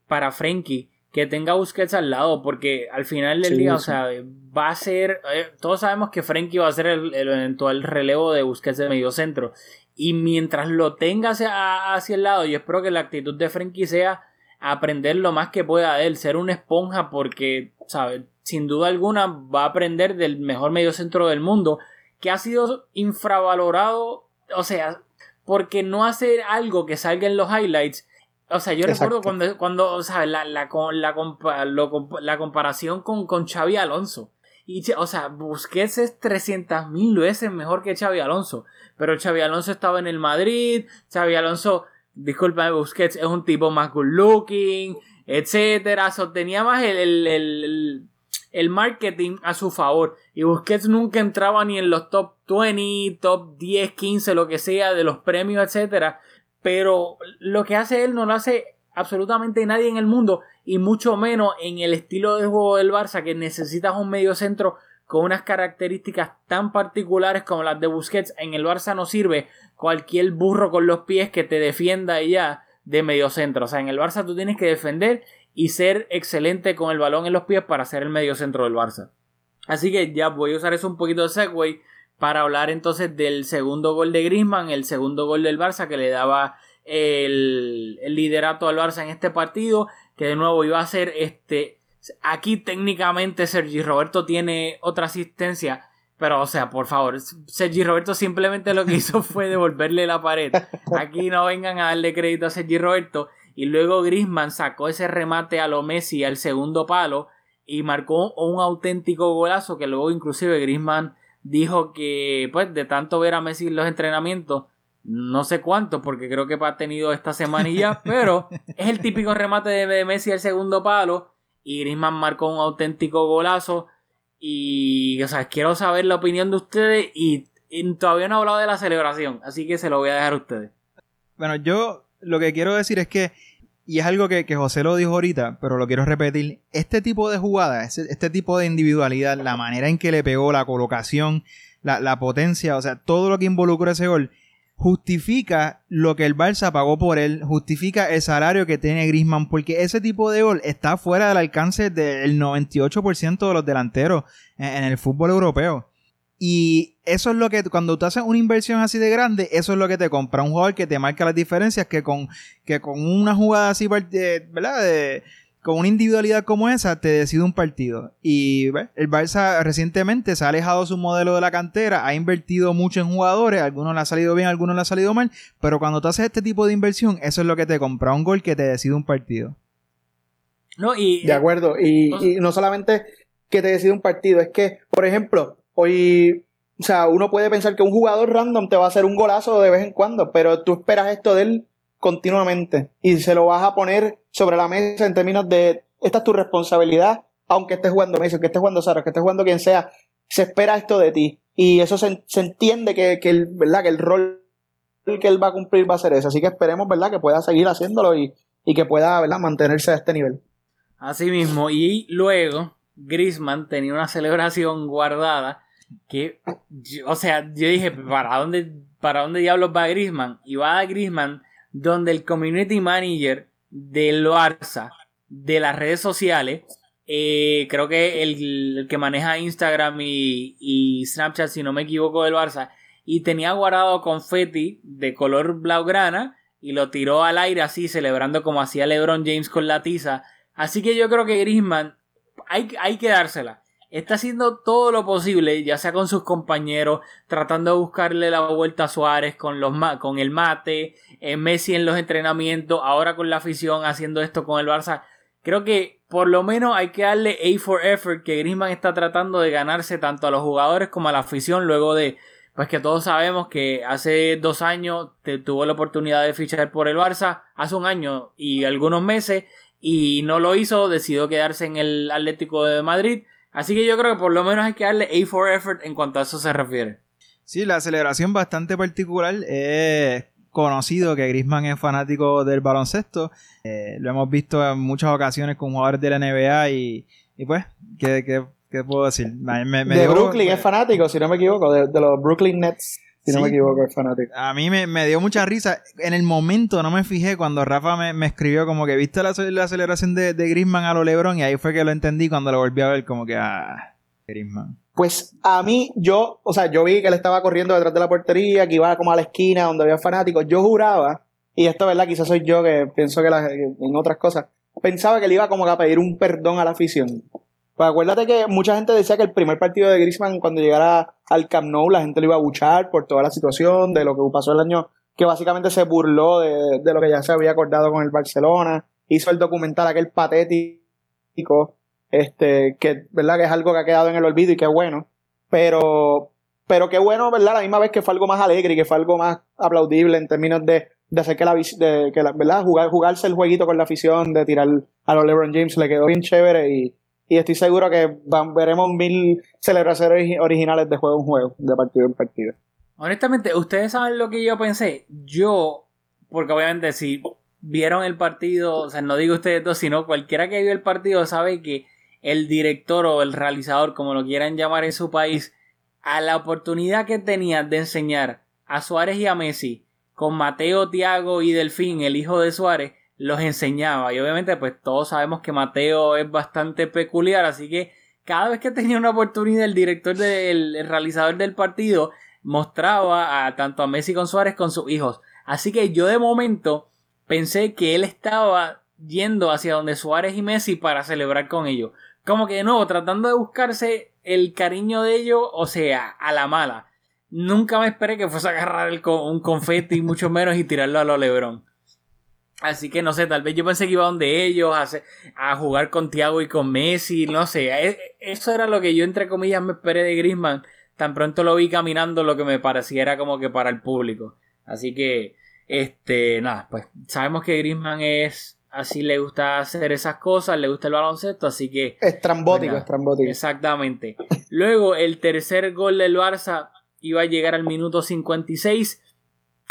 para Frenkie que tenga Busquets al lado, porque al final del Sí, día, o sea, va a ser, eh, todos sabemos que Frenkie va a ser el, el eventual relevo de Busquets de medio centro. Y mientras lo tenga hacia, hacia el lado, yo espero que la actitud de Frenkie sea aprender lo más que pueda de él, ser una esponja, porque, ¿sabes? Sin duda alguna va a aprender del mejor medio centro del mundo, que ha sido infravalorado, o sea, porque no hace algo que salga en los highlights. O sea, yo Exacto. recuerdo cuando, cuando o sea, la, la, la, la comparación con, con Xavi Alonso. Y, o sea, Busquets es 300 mil veces mejor que Xavi Alonso. Pero Xavi Alonso estaba en el Madrid. Xavi Alonso, discúlpame, Busquets es un tipo más good looking, etcétera. So, tenía más el, el, el- el- marketing a su favor. Y Busquets nunca entraba ni en los top 20, top 10, 15, lo que sea, de los premios, etcétera. Pero lo que hace él no lo hace absolutamente nadie en el mundo. Y mucho menos en el estilo de juego del Barça, que necesitas un medio centro con unas características tan particulares como las de Busquets. En el Barça no sirve cualquier burro con los pies que te defienda ya de medio centro. O sea, en el Barça tú tienes que defender y ser excelente con el balón en los pies para ser el medio centro del Barça. Así que ya voy a usar eso un poquito de segue para hablar entonces del segundo gol de Griezmann, el segundo gol del Barça que le daba el, el liderato al Barça en este partido, que de nuevo iba a ser este aquí técnicamente Sergi Roberto tiene otra asistencia, pero o sea, por favor, Sergi Roberto simplemente lo que hizo fue devolverle la pared. Aquí no vengan a darle crédito a Sergi Roberto y luego Griezmann sacó ese remate a lo Messi al segundo palo y marcó un auténtico golazo que luego inclusive Griezmann dijo que pues de tanto ver a Messi en los entrenamientos no sé cuánto porque creo que ha tenido esta semanilla pero es el típico remate de, Messi al segundo palo y Griezmann marcó un auténtico golazo. Y o sea quiero saber la opinión de ustedes y, y todavía no he hablado de la celebración así que se lo voy a dejar a ustedes. Bueno, yo lo que quiero decir es que, y es algo que, que José lo dijo ahorita, pero lo quiero repetir, este tipo de jugada, este, tipo de individualidad, la manera en que le pegó, la colocación, la, la potencia, o sea, todo lo que involucra ese gol, justifica lo que el Barça pagó por él, justifica el salario que tiene Griezmann, porque ese tipo de gol está fuera del alcance del 98% de los delanteros en el fútbol europeo. Y eso es lo que, cuando tú haces una inversión así de grande, eso es lo que te compra un jugador que te marca las diferencias que con, que con una jugada así, de- ¿verdad? De- con una individualidad como esa, te decide un partido. Y ¿ves? el Barça recientemente se ha alejado de su modelo de la cantera, ha invertido mucho en jugadores, algunos le ha salido bien, algunos le ha salido mal, pero cuando tú haces este tipo de inversión, eso es lo que te compra un gol que te decide un partido. no y De acuerdo. Y, y no solamente que te decide un partido, es que, por ejemplo, hoy, o sea, uno puede pensar que un jugador random te va a hacer un golazo de vez en cuando, pero tú esperas esto de él continuamente y se lo vas a poner sobre la mesa en términos de, esta es tu responsabilidad, aunque estés jugando Messi, que estés jugando Sara, que estés jugando quien sea, se espera esto de ti. Y eso se, se entiende que, que el, que el rol que él va a cumplir va a ser ese. Así que esperemos, ¿verdad? Que pueda seguir haciéndolo y, y que pueda, ¿verdad? Mantenerse a este nivel. Así mismo, y luego Griezmann tenía una celebración guardada que, o sea, yo dije, ¿para dónde, para dónde diablos va Griezmann? Y va a Griezmann donde el community manager del Barça, de las redes sociales, eh, creo que el, el que maneja Instagram y, y Snapchat, si no me equivoco, del Barça, y tenía guardado confeti de color blaugrana y lo tiró al aire así, celebrando como hacía LeBron James con la tiza. Así que yo creo que Griezmann hay, hay que dársela. Está haciendo todo lo posible, ya sea con sus compañeros, tratando de buscarle la vuelta a Suárez con, los con el mate, eh, Messi en los entrenamientos, ahora con la afición haciendo esto con el Barça. Creo que por lo menos hay que darle A for effort que Griezmann está tratando de ganarse tanto a los jugadores como a la afición luego de pues que todos sabemos que hace dos años te- tuvo la oportunidad de fichar por el Barça, hace un año y algunos meses, y no lo hizo, decidió quedarse en el Atlético de Madrid. Así que yo creo que por lo menos hay que darle A for effort en cuanto a eso se refiere. Sí, la celebración bastante particular. eh, conocido que Griezmann es fanático del baloncesto. Eh, lo hemos visto en muchas ocasiones con jugadores de la NBA y, y pues, ¿qué, qué, qué puedo decir? Me- me- me de dio- Brooklyn es fanático, si no me equivoco, de, de los Brooklyn Nets, si no me equivoco, es fanático. A mí me, me dio mucha risa. En el momento no me fijé cuando Rafa me, me escribió como que viste la, la celebración de, de Griezmann a lo LeBron y ahí fue que lo entendí cuando lo volví a ver como que ah, Griezmann. Pues a mí, yo, o sea, yo vi que él estaba corriendo detrás de la portería, que iba como a la esquina donde había fanáticos. Yo juraba, y esto, ¿verdad? Quizás soy yo que pienso que, la- que en otras cosas, pensaba que le iba como que a pedir un perdón a la afición. Pues acuérdate que mucha gente decía que el primer partido de Griezmann, cuando llegara al Camp Nou, la gente lo iba a buchar por toda la situación, de lo que pasó el año, que básicamente se burló de, de lo que ya se había acordado con el Barcelona. Hizo el documental aquel patético, este, que, ¿verdad? Que es algo que ha quedado en el olvido y que bueno. Pero, pero qué bueno, ¿verdad? La misma vez que fue algo más alegre y que fue algo más aplaudible en términos de, de hacer que la, de, que la, ¿verdad? Jugar, jugarse el jueguito con la afición, de tirar a los LeBron James, le quedó bien chévere y, y estoy seguro que veremos mil celebraciones origi- originales de juego en juego, de partido en partido. Honestamente, ustedes saben lo que yo pensé. Yo, porque obviamente si vieron el partido, o sea, no digo ustedes dos, sino cualquiera que vio el partido sabe que el director o el realizador, como lo quieran llamar en su país, a la oportunidad que tenía de enseñar a Suárez y a Messi con Mateo, Tiago y Delfín, el hijo de Suárez, los enseñaba. Y obviamente, pues todos sabemos que Mateo es bastante peculiar, así que cada vez que tenía una oportunidad, el director del el realizador del partido mostraba a tanto a Messi con Suárez con sus hijos. Así que yo de momento pensé que él estaba yendo hacia donde Suárez y Messi para celebrar con ellos. Como que de nuevo, tratando de buscarse el cariño de ellos, o sea, a la mala. Nunca me esperé que fuese a agarrar el un confeti, mucho menos, y tirarlo a los Lebron. Así que no sé, tal vez yo pensé que iba donde ellos a, jugar con Thiago y con Messi, no sé. e- Eso era lo que yo, entre comillas, me esperé de Griezmann. Tan pronto lo vi caminando, lo que me pareciera como que para el público. Así que, este, nada, pues sabemos que Griezmann es así, le gusta hacer esas cosas, le gusta el baloncesto, así que Estrambótico, Bueno, estrambótico. Exactamente. Luego, el tercer gol del Barça iba a llegar al minuto 56.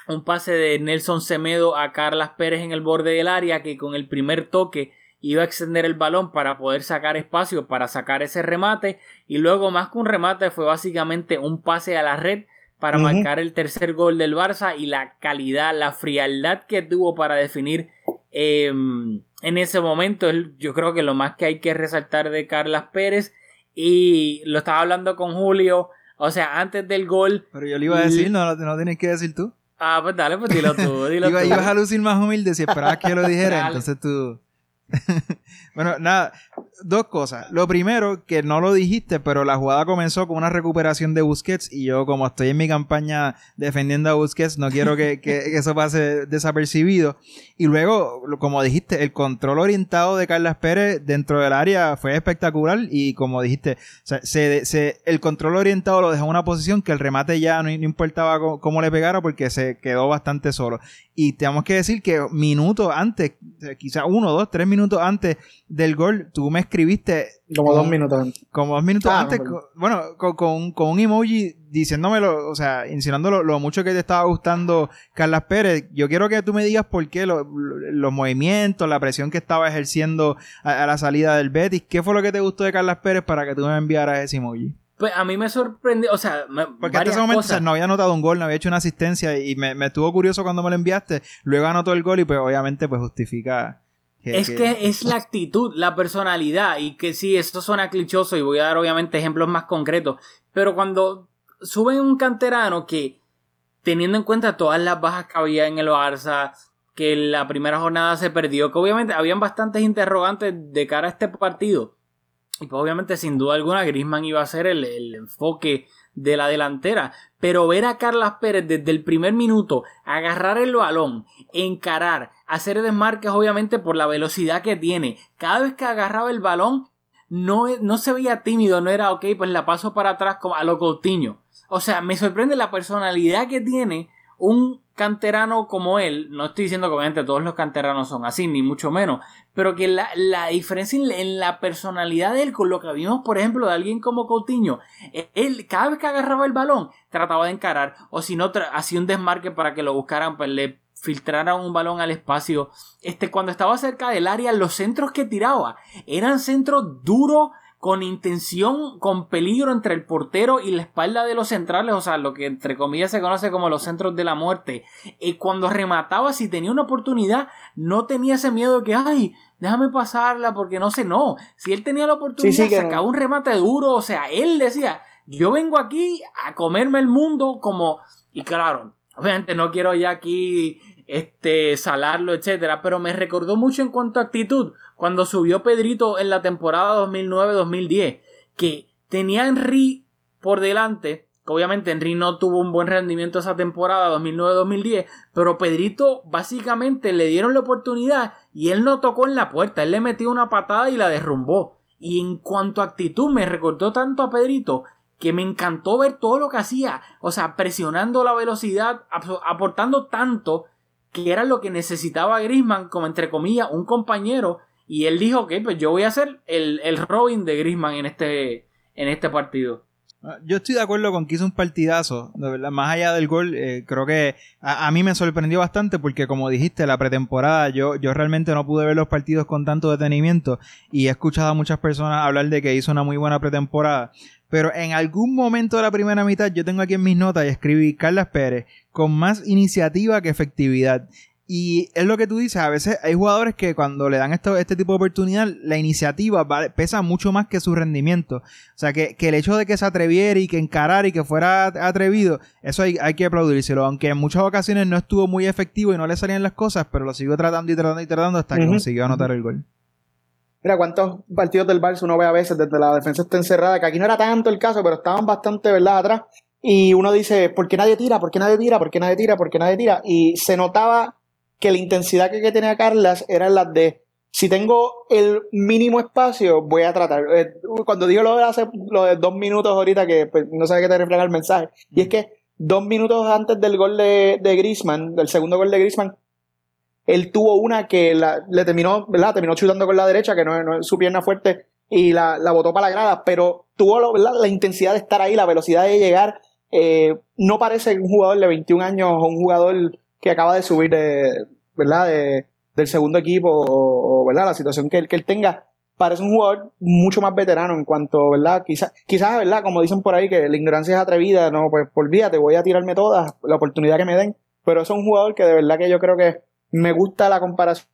Un pase de Nelson Semedo a Carlas Pérez en el borde del área que con el primer toque iba a extender el balón para poder sacar espacio para sacar ese remate. Y luego más que un remate fue básicamente un pase a la red para marcar el tercer gol del Barça y la calidad, la frialdad que tuvo para definir eh, en ese momento, yo creo que lo más que hay que resaltar de Carlas Pérez. Y lo estaba hablando con Julio, o sea, antes del gol, Pero yo le iba a decir, no, no tienes que decir tú. Ah, pues dale, pues dilo tú, dilo Iba, tú. ibas a lucir más humilde si esperabas que yo lo dijera, entonces tú... bueno, nada, dos cosas. Lo primero, que no lo dijiste, pero la jugada comenzó con una recuperación de Busquets y yo como estoy en mi campaña defendiendo a Busquets, no quiero que, que- que eso pase desapercibido. Y luego, como dijiste, el control orientado de Carlas Pérez dentro del área fue espectacular y como dijiste, o sea, se, se- el control orientado lo dejó en una posición que el remate ya no, no importaba cómo, cómo le pegara porque se quedó bastante solo. Y tenemos que decir que minutos antes, quizás uno, dos, tres minutos antes del gol, tú me escribiste Como dos minutos antes. como dos minutos Ah, antes, no, bueno, con, con- con un emoji diciéndomelo, o sea, insinuando lo, lo mucho que te estaba gustando Carlas Pérez. Yo quiero que tú me digas por qué lo- lo- los movimientos, la presión que estaba ejerciendo a, a la salida del Betis. ¿Qué fue lo que te gustó de Carlas Pérez para que tú me enviaras ese emoji? Pues a mí me sorprendió, o sea, me- Porque hasta varias ese momento cosas. o sea, no había anotado un gol, no había hecho una asistencia y me, me estuvo curioso cuando me lo enviaste. Luego anotó el gol y pues obviamente pues justifica. Es que es la actitud, la personalidad, y que sí, esto suena clichoso y voy a dar obviamente ejemplos más concretos, pero cuando suben un canterano que, teniendo en cuenta todas las bajas que había en el Barça, que la primera jornada se perdió, que obviamente habían bastantes interrogantes de cara a este partido, y pues obviamente sin duda alguna Griezmann iba a ser el, el enfoque de la delantera, pero ver a Carlas Pérez desde el primer minuto agarrar el balón, encarar, hacer desmarques obviamente por la velocidad que tiene, cada vez que agarraba el balón no, no se veía tímido, no era ok, pues la paso para atrás a lo Coutinho. O sea, me sorprende la personalidad que tiene un canterano como él, no estoy diciendo que obviamente todos los canteranos son así, ni mucho menos, pero que la, la diferencia en, en la personalidad de él con lo que vimos, por ejemplo, de alguien como Coutinho, eh, él cada vez que agarraba el balón trataba de encarar, o si no, hacía un desmarque para que lo buscaran, pues le filtraran un balón al espacio. Este, cuando estaba cerca del área, los centros que tiraba eran centros duros, con intención, con peligro entre el portero y la espalda de los centrales, o sea, lo que entre comillas se conoce como los centros de la muerte. Y cuando remataba, si tenía una oportunidad, no tenía ese miedo de que, ay, déjame pasarla porque no sé, no. Si él tenía la oportunidad, Sí, sí, que- sacaba un remate duro, o sea, él decía, yo vengo aquí a comerme el mundo como... Y claro, obviamente no quiero ya aquí este salarlo, etcétera, pero me recordó mucho en cuanto a actitud cuando subió Pedrito en la temporada 2009-2010, que tenía Henry por delante, que obviamente Henry no tuvo un buen rendimiento esa temporada 2009-2010, pero Pedrito básicamente le dieron la oportunidad y él no tocó en la puerta, él le metió una patada y la derrumbó. Y en cuanto a actitud me recordó tanto a Pedrito que me encantó ver todo lo que hacía, o sea, presionando la velocidad, ap- aportando tanto que era lo que necesitaba Grisman como entre comillas un compañero y él dijo ok pues yo voy a ser el, el Robin de Grisman en este en este partido Ah, Yo estoy de acuerdo con que hizo un partidazo, de verdad, más allá del gol, eh, creo que a, mí me sorprendió bastante porque como dijiste, la pretemporada yo, yo realmente no pude ver los partidos con tanto detenimiento y he escuchado a muchas personas hablar de que hizo una muy buena pretemporada, pero en algún momento de la primera mitad yo tengo aquí en mis notas y escribí Carlas Pérez con más iniciativa que efectividad. Y es lo que tú dices, a veces hay jugadores que cuando le dan esto, este tipo de oportunidad, la iniciativa pesa mucho más que su rendimiento. O sea, que, que el hecho de que se atreviera y que encarara y que fuera atrevido, eso hay, hay que aplaudírselo. Aunque en muchas ocasiones no estuvo muy efectivo y no le salían las cosas, pero lo siguió tratando y tratando y tratando hasta que consiguió anotar el gol. Mira cuántos partidos del Barça uno ve a veces desde la defensa está encerrada, que aquí no era tanto el caso, pero estaban bastante, ¿verdad?, atrás. Y uno dice, ¿por qué nadie tira? ¿Por qué nadie tira? ¿Por qué nadie tira? ¿Por qué nadie tira? Y se notaba que la intensidad que, que tenía Carlas era la de, si tengo el mínimo espacio, voy a tratar. Eh, Cuando digo lo de hace lo de dos minutos ahorita, que pues, no sé a qué te refleja el mensaje, y es que dos minutos antes del gol de, de Griezmann, del segundo gol de Griezmann, él tuvo una que la- le terminó, ¿verdad? Terminó chutando con la derecha, que no, no es su pierna fuerte, y la, la botó para la grada, pero tuvo la intensidad de estar ahí, la velocidad de llegar. Eh, no parece un jugador de 21 años o un jugador que acaba de subir de, ¿verdad? De, del segundo equipo o, ¿verdad? La situación que él, que él tenga. Parece un jugador mucho más veterano en cuanto, ¿verdad? Quizás, quizás, ¿verdad? Como dicen por ahí, que la ignorancia es atrevida, no, pues olvídate, voy a tirarme todas, la oportunidad que me den. Pero es un jugador que de verdad que yo creo que me gusta la comparación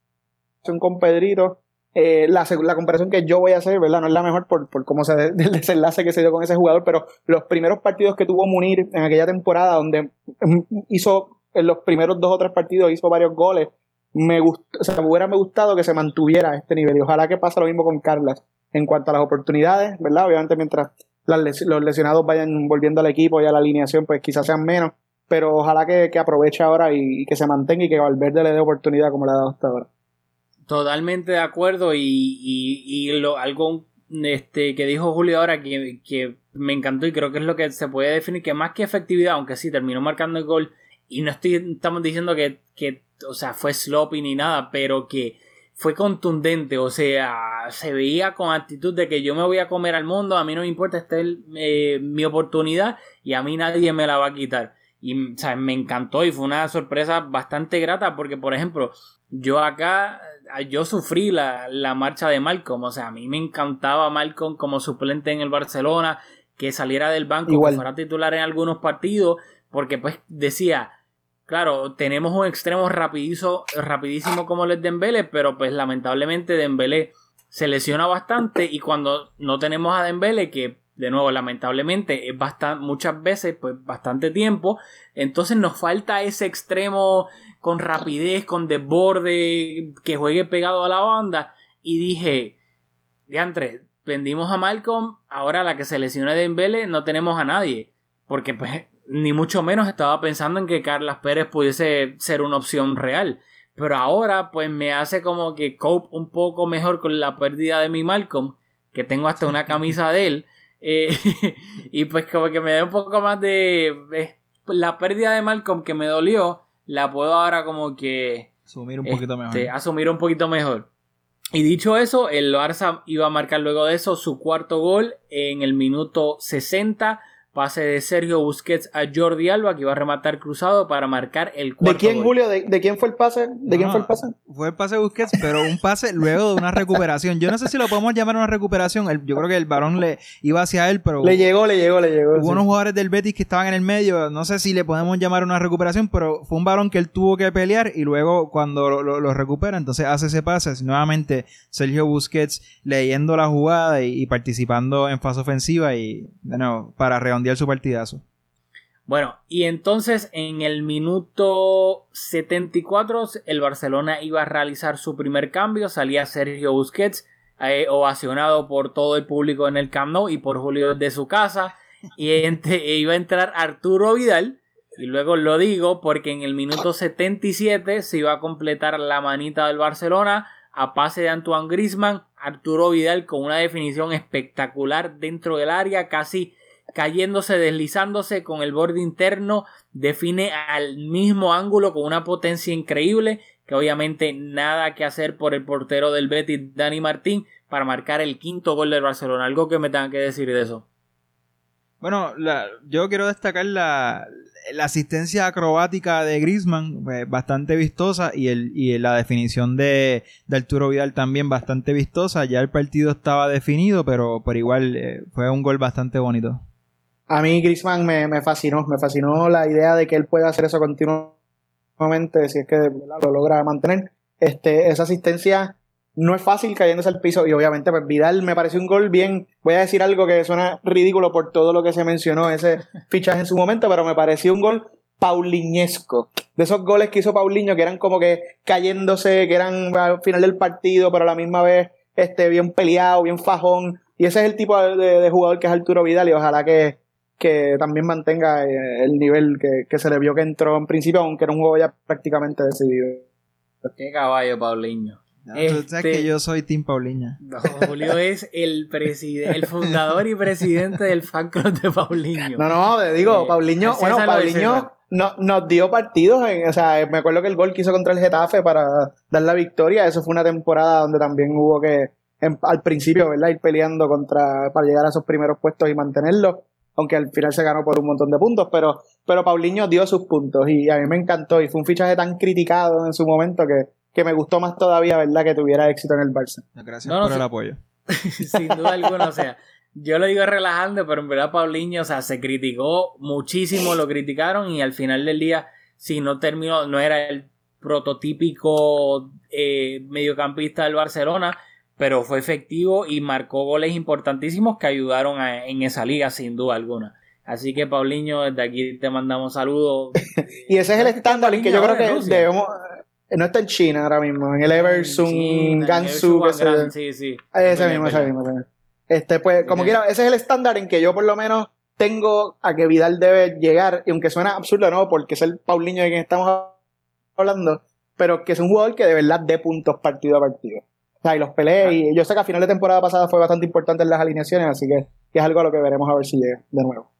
con Pedrito. Eh, la, la comparación que yo voy a hacer, ¿verdad? No es la mejor por, por cómo se el desenlace que se dio con ese jugador, pero los primeros partidos que tuvo Munir en aquella temporada, donde hizo en los primeros dos o tres partidos, hizo varios goles, me gustó, o sea, hubiera me gustado que se mantuviera a este nivel. Y ojalá que pase lo mismo con Carlas. En cuanto a las oportunidades, ¿verdad? Obviamente mientras los lesionados vayan volviendo al equipo y a la alineación, pues quizás sean menos. Pero ojalá que, que aproveche ahora y, y que se mantenga y que Valverde le dé oportunidad como le ha dado hasta ahora. Totalmente de acuerdo y, y, y lo, algo este, que dijo Julio ahora que, que me encantó y creo que es lo que se puede definir que más que efectividad, aunque sí terminó marcando el gol y no estoy, estamos diciendo que, que o sea, fue sloppy ni nada, pero que fue contundente, o sea, se veía con actitud de que yo me voy a comer al mundo, a mí no me importa, esta es eh, mi oportunidad y a mí nadie me la va a quitar. Y o sea, me encantó y fue una sorpresa bastante grata porque, por ejemplo, yo acá, yo sufrí la, la marcha de Malcolm, o sea, a mí me encantaba Malcolm como suplente en el Barcelona, que saliera del banco, Igual. que fuera titular en algunos partidos, porque pues decía, claro, tenemos un extremo rapidizo, rapidísimo como el Dembele, pero pues lamentablemente Dembele se lesiona bastante y cuando no tenemos a Dembele, que de nuevo lamentablemente es bastante, muchas veces pues bastante tiempo, entonces nos falta ese extremo con rapidez, con desborde, que juegue pegado a la banda y dije, diantre, vendimos a Malcolm, ahora la que se lesione Dembele no tenemos a nadie, porque pues ni mucho menos estaba pensando en que Carlas Pérez pudiese ser una opción real. Pero ahora, pues me hace como que cope un poco mejor con la pérdida de mi Malcolm, que tengo hasta una camisa de él. eh, y pues como que me da un poco más de. eh, la pérdida de Malcolm que me dolió, la puedo ahora como que Asumir un poquito este, mejor. asumir un poquito mejor. Y dicho eso, el Barça iba a marcar luego de eso su cuarto gol en el minuto 60. Pase de Sergio Busquets a Jordi Alba, que iba a rematar cruzado para marcar el cuarto ¿De quién, gol. Julio? ¿De, de quién fue el pase? ¿De quién fue el pase? Fue el pase de Busquets, pero un pase luego de una recuperación. Yo no sé si lo podemos llamar una recuperación. El- yo creo que el varón le iba hacia él, pero Le llegó, le llegó, le llegó. hubo sí. unos jugadores del Betis que estaban en el medio. No sé si le podemos llamar una recuperación, pero fue un varón que él tuvo que pelear y luego cuando lo, lo- lo recupera, entonces hace ese pase. Nuevamente Sergio Busquets leyendo la jugada y, y participando en fase ofensiva y, bueno, para redondear su partidazo. Bueno, y entonces en el minuto 74 el Barcelona iba a realizar su primer cambio, salía Sergio Busquets, eh, ovacionado por todo el público en el Camp Nou y por Julio de su casa, y e iba a entrar Arturo Vidal, y luego lo digo porque en el minuto 77 se iba a completar la manita del Barcelona a pase de Antoine Griezmann, Arturo Vidal con una definición espectacular dentro del área, casi cayéndose, deslizándose con el borde interno, define al mismo ángulo con una potencia increíble, que obviamente nada que hacer por el portero del Betis, Dani Martín, para marcar el quinto gol del Barcelona. Algo que me tengan que decir de eso. Bueno, yo quiero destacar la, la asistencia acrobática de Griezmann, eh, bastante vistosa, y, el, y la definición de, de Arturo Vidal también bastante vistosa. Ya el partido estaba definido, pero, pero igual eh, fue un gol bastante bonito. A mí Griezmann me, me fascinó, me fascinó la idea de que él pueda hacer eso continuamente, si es que ¿verdad? lo logra mantener. Este, esa asistencia no es fácil cayéndose al piso y obviamente pues Vidal me pareció un gol bien, voy a decir algo que suena ridículo por todo lo que se mencionó ese fichaje en su momento, pero me pareció un gol pauliñesco. De esos goles que hizo Paulinho que eran como que cayéndose, que eran al final del partido, pero a la misma vez este, bien peleado, bien fajón. Y ese es el tipo de, de jugador que es Arturo Vidal y ojalá que, que también mantenga eh, el nivel que, que se le vio que entró en principio, aunque era un juego ya prácticamente decidido. Qué caballo, Paulinho. Tú sabes Este- que yo soy Team Paulinha. No, Julio es el presidente, el fundador y presidente del fan club de Paulinho. No, no, te digo, Eh, Paulinho, bueno, Paulinho no, nos dio partidos, en- o sea, me acuerdo que el gol que hizo contra el Getafe para dar la victoria, eso fue una temporada donde también hubo que, en- al principio, ¿verdad? Ir peleando contra, para llegar a esos primeros puestos y mantenerlos, aunque al final se ganó por un montón de puntos, pero, pero Paulinho dio sus puntos y a mí me encantó y fue un fichaje tan criticado en su momento que, que me gustó más todavía, ¿verdad? Que tuviera éxito en el Barça. Gracias No, no, por el apoyo. Sin duda alguna, o sea, yo lo digo relajando, pero en verdad Paulinho, o sea, se criticó muchísimo, lo criticaron y al final del día, si no terminó, no era el prototípico eh, mediocampista del Barcelona, pero fue efectivo y marcó goles importantísimos que ayudaron a- en esa liga, sin duda alguna. Así que Paulinho, desde aquí te mandamos saludos. Y ese es el estándar en que yo creo Paulinho que debemos... eh, No está en China ahora mismo, en el Eversun China, Gansu, sí, sí. Ese mismo, ese mismo. Este, pues, como quiera, ese es el estándar en que yo por lo menos tengo a que Vidal debe llegar, y aunque suena absurdo, no, porque es el Paulinho de quien estamos hablando, pero que es un jugador que de verdad dé puntos partido a partido. Sea, y los pelee, y yo sé que a final de temporada pasada fue bastante importante en las alineaciones, así que, que es algo a lo que veremos a ver si llega de nuevo.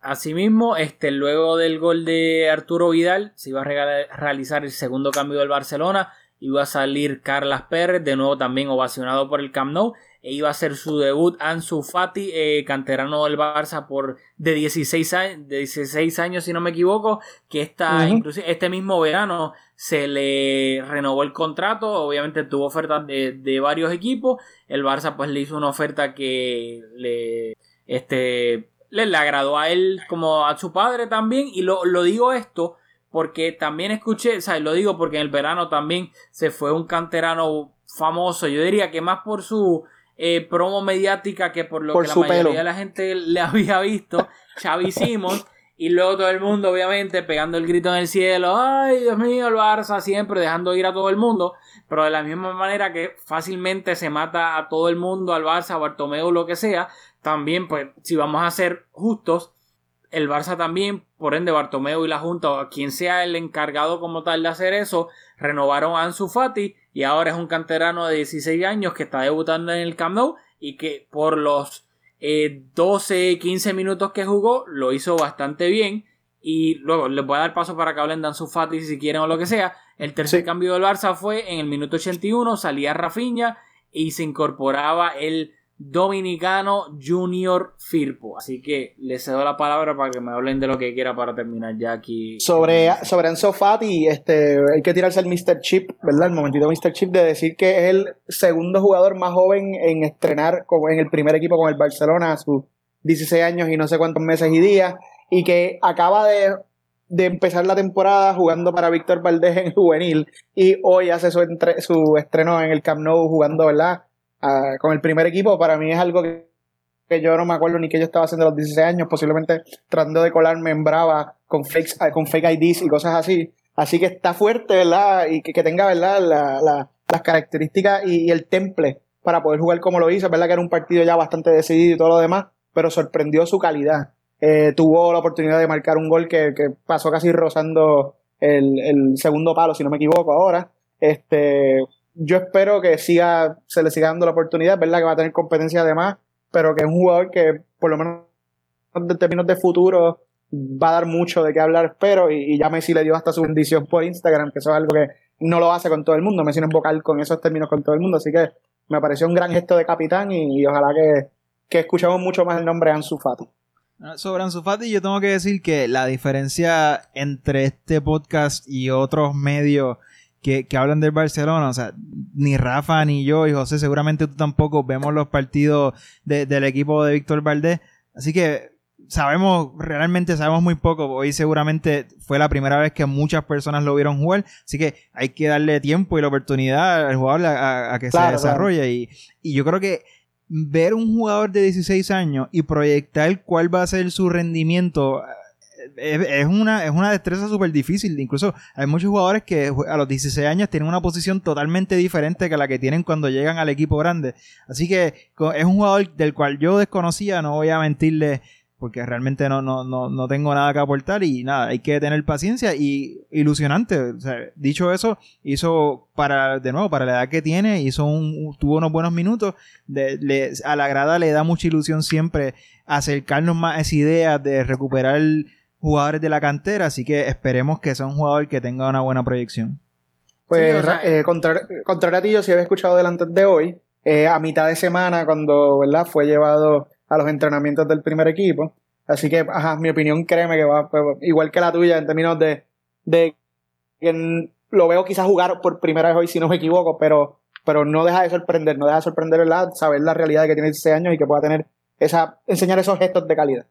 Asimismo, este, luego del gol de Arturo Vidal, se iba a realizar el segundo cambio del Barcelona. Iba a salir Carlas Pérez, de nuevo también ovacionado por el Camp Nou. E iba a hacer su debut Ansu Fati, eh, canterano del Barça por de 16, años, de 16 años, si no me equivoco. Que Ujú. inclusive este mismo verano se le renovó el contrato. Obviamente tuvo ofertas de, de varios equipos. El Barça pues le hizo una oferta que le, este, le, le agradó a él como a su padre también. Y lo, lo digo esto porque también escuché, o sea, lo digo porque en el verano también se fue un canterano famoso. Yo diría que más por su eh, promo mediática que por lo Por que la mayoría pelo. de la gente le había visto. Xavi Simons. Y luego todo el mundo, obviamente, pegando el grito en el cielo. Ay, Dios mío, el Barça siempre dejando ir a todo el mundo. Pero de la misma manera que fácilmente se mata a todo el mundo, al Barça, a Bartomeu, lo que sea. También, pues, si vamos a ser justos, el Barça también, por ende Bartomeu y la Junta, o quien sea el encargado como tal de hacer eso, renovaron a Ansu Fati y ahora es un canterano de 16 años que está debutando en el Camp Nou y que por los eh, 12, 15 minutos que jugó lo hizo bastante bien Y luego les voy a dar paso para que hablen de Ansu Fati si quieren o lo que sea. El tercer Sí. cambio del Barça fue en el minuto 81, salía Rafinha y se incorporaba el dominicano Junior Firpo. Así que les cedo la palabra para que me hablen de lo que quiera para terminar ya aquí. Sobre, sobre Ansu Fati, este, hay que tirarse el Mr. Chip, ¿verdad? El momentito Mr. Chip de decir que es el segundo jugador más joven en estrenar como en el primer equipo con el Barcelona a sus 16 años y no sé cuántos meses y días, y que acaba de, de empezar la temporada jugando para Víctor Valdés en juvenil y hoy hace su, entre- su estreno en el Camp Nou jugando, ¿verdad? Con el primer equipo, para mí es algo que, yo no me acuerdo ni que yo estaba haciendo a los 16 años, posiblemente tratando de colarme en Brava con fakes, ah, con fake IDs y cosas así. Así que está fuerte, ¿verdad? Y que, tenga, ¿verdad? La- la- las características y, el temple para poder jugar como lo hizo. ¿Verdad? Que era un partido ya bastante decidido y todo lo demás, pero sorprendió su calidad. Eh, tuvo la oportunidad de marcar un gol que, pasó casi rozando el segundo palo, si no me equivoco ahora. Este, yo espero que siga, se le siga dando la oportunidad, ¿verdad? Que va a tener competencia además, pero que es un jugador que, por lo menos en términos de futuro, va a dar mucho de qué hablar, espero. Y, y ya Messi le dio hasta su bendición por Instagram, que eso es algo que no lo hace con todo el mundo. Messi no es vocal con esos términos con todo el mundo, así que me pareció un gran gesto de capitán y, y ojalá que, que escuchemos mucho más el nombre de Ansu Fati. Ah, Sobre Ansu Fati, yo tengo que decir que la diferencia entre este podcast y otros medios que, que hablan del Barcelona, o sea, ni Rafa, ni yo, y José, seguramente tú tampoco vemos los partidos de- del equipo de Víctor Valdés. Así que sabemos, realmente sabemos muy poco. Hoy seguramente fue la primera vez que muchas personas lo vieron jugar. Así que hay que darle tiempo y la oportunidad al jugador a, a- a que Claro, se desarrolle. Y, y yo creo que ver un jugador de 16 años y proyectar cuál va a ser su rendimiento es, una, es una destreza súper difícil. Incluso hay muchos jugadores que a los 16 años tienen una posición totalmente diferente que la que tienen cuando llegan al equipo grande. Así que es un jugador del cual yo desconocía, no voy a mentirle porque realmente no, no, no, no tengo nada que aportar y nada, hay que tener paciencia y ilusionante. O sea, dicho eso, hizo para, de nuevo, para la edad que tiene, hizo un, tuvo unos buenos minutos. A la grada le da mucha ilusión siempre acercarnos más a esa idea de recuperar jugadores de la cantera, así que esperemos que sea un jugador que tenga una buena proyección. Pues, Sí, o sea, eh, contra- contrario a ti, yo sí había escuchado del antes de hoy, eh, a mitad de semana, cuando ¿verdad? fue llevado a los entrenamientos del primer equipo. Así que, ajá, mi opinión, créeme que va pues, igual que la tuya en términos de, de que lo veo quizás jugar por primera vez hoy, si no me equivoco, pero, pero no deja de sorprender, no deja de sorprender, ¿verdad? Saber la realidad de que tiene 16 años y que pueda tener esa, enseñar esos gestos de calidad.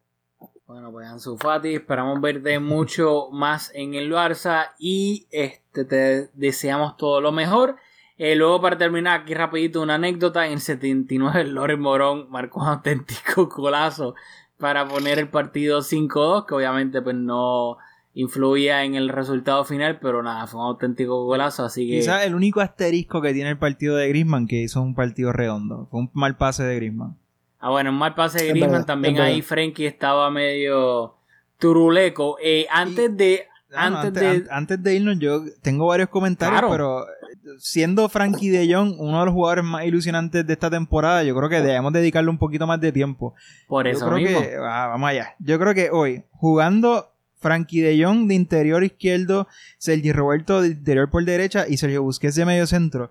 Bueno, pues Ansu Fati, esperamos verte mucho más en el Barça y este te deseamos todo lo mejor. Eh, luego para terminar aquí rapidito una anécdota, en el 79 Loren Morón marcó un auténtico golazo para poner el partido 5-2, que obviamente pues no influía en el resultado final, pero nada, fue un auténtico golazo, así que... Quizás el único asterisco que tiene el partido de Griezmann que hizo un partido redondo, fue un mal pase de Griezmann. Ah, bueno, un mal pase de Griezmann, verdad, también ahí Frenkie estaba medio turuleco. Eh, antes de... Ah, no, antes, antes, de... an- antes de irnos, yo tengo varios comentarios, Claro. pero eh, siendo Frankie de Jong uno de los jugadores más ilusionantes de esta temporada, yo creo que debemos dedicarle un poquito más de tiempo. Por Yo eso creo mismo. que, ah, vamos allá. Yo creo que hoy, jugando Frankie de Jong de interior izquierdo, Sergio Roberto de interior por derecha y Sergio Busquets de medio centro.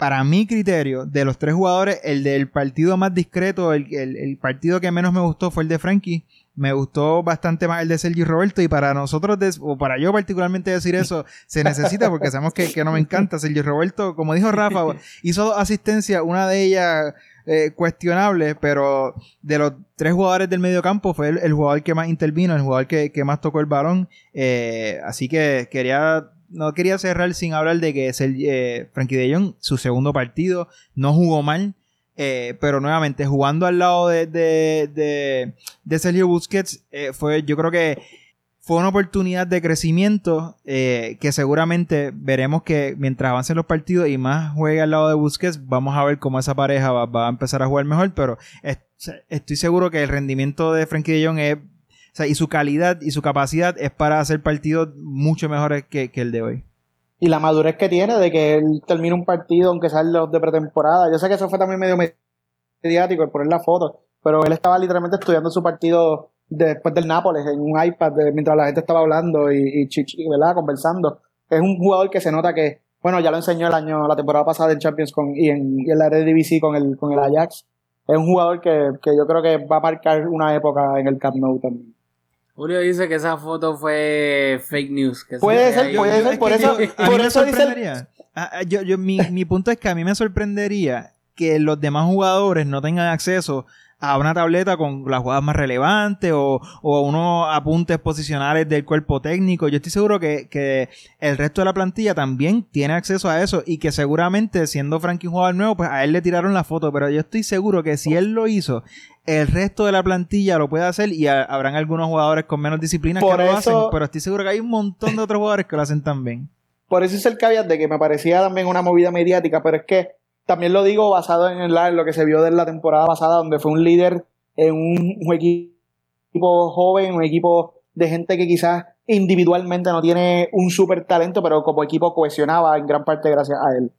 Para mi criterio, de los tres jugadores, el del partido más discreto, el, el- el partido que menos me gustó fue el de Frankie. Me gustó bastante más el de Sergio Roberto y para nosotros, o para yo particularmente decir eso, se necesita porque sabemos que, que no me encanta. Sergio Roberto, como dijo Rafa, hizo dos asistencias, una de ellas eh, cuestionable, pero de los tres jugadores del medio campo fue el, el jugador que más intervino, el jugador que, que más tocó el balón. Eh, así que quería, no quería cerrar sin hablar de que eh, Frankie de Jong, su segundo partido, no jugó mal. eh, pero nuevamente, jugando al lado de, de, de, Sergio Busquets, eh, fue, yo creo que fue una oportunidad de crecimiento que seguramente veremos que mientras avancen los partidos y más juegue al lado de Busquets, vamos a ver cómo esa pareja va, va a empezar a jugar mejor, pero es- estoy seguro que el rendimiento de Frankie de Jong es, y su calidad y su capacidad es para hacer partidos mucho mejores que, que el de hoy. y la madurez que tiene de que él termine un partido aunque sea los de pretemporada. Yo sé que eso fue también medio mediático el poner la foto, pero él estaba literalmente estudiando su partido después del Nápoles en un iPad mientras la gente estaba hablando y, y chichi, ¿verdad? conversando. Es un jugador que se nota que, bueno, ya lo enseñó el año, la temporada pasada en Champions con, y en, y en la con el, con el Ajax. Es un jugador que, que yo creo que va a marcar una época en el Camp Nou también. Julio dice que esa foto fue fake news. que Puede ser, puede ser, por eso- por eso dice. Ah, ah, yo, yo, mi, mi punto es que a mí me sorprendería que los demás jugadores no tengan acceso a una tableta con las jugadas más relevantes o, o unos apuntes posicionales del cuerpo técnico. Yo estoy seguro que, que el resto de la plantilla también tiene acceso a eso y que seguramente siendo Frankie un jugador nuevo, pues a él le tiraron la foto, pero yo estoy seguro que si él lo hizo, el resto de la plantilla lo puede hacer y ha- habrán algunos jugadores con menos disciplina Por que lo eso- hacen, pero estoy seguro que hay un montón de otros jugadores que lo hacen también. Por eso hice el caveat de que me parecía también una movida mediática, pero es que también lo digo basado en, la- en lo que se vio de la temporada pasada, donde fue un líder en un, un equipo joven, un equipo de gente que quizás individualmente no tiene un super talento, pero como equipo cohesionaba en gran parte gracias a él.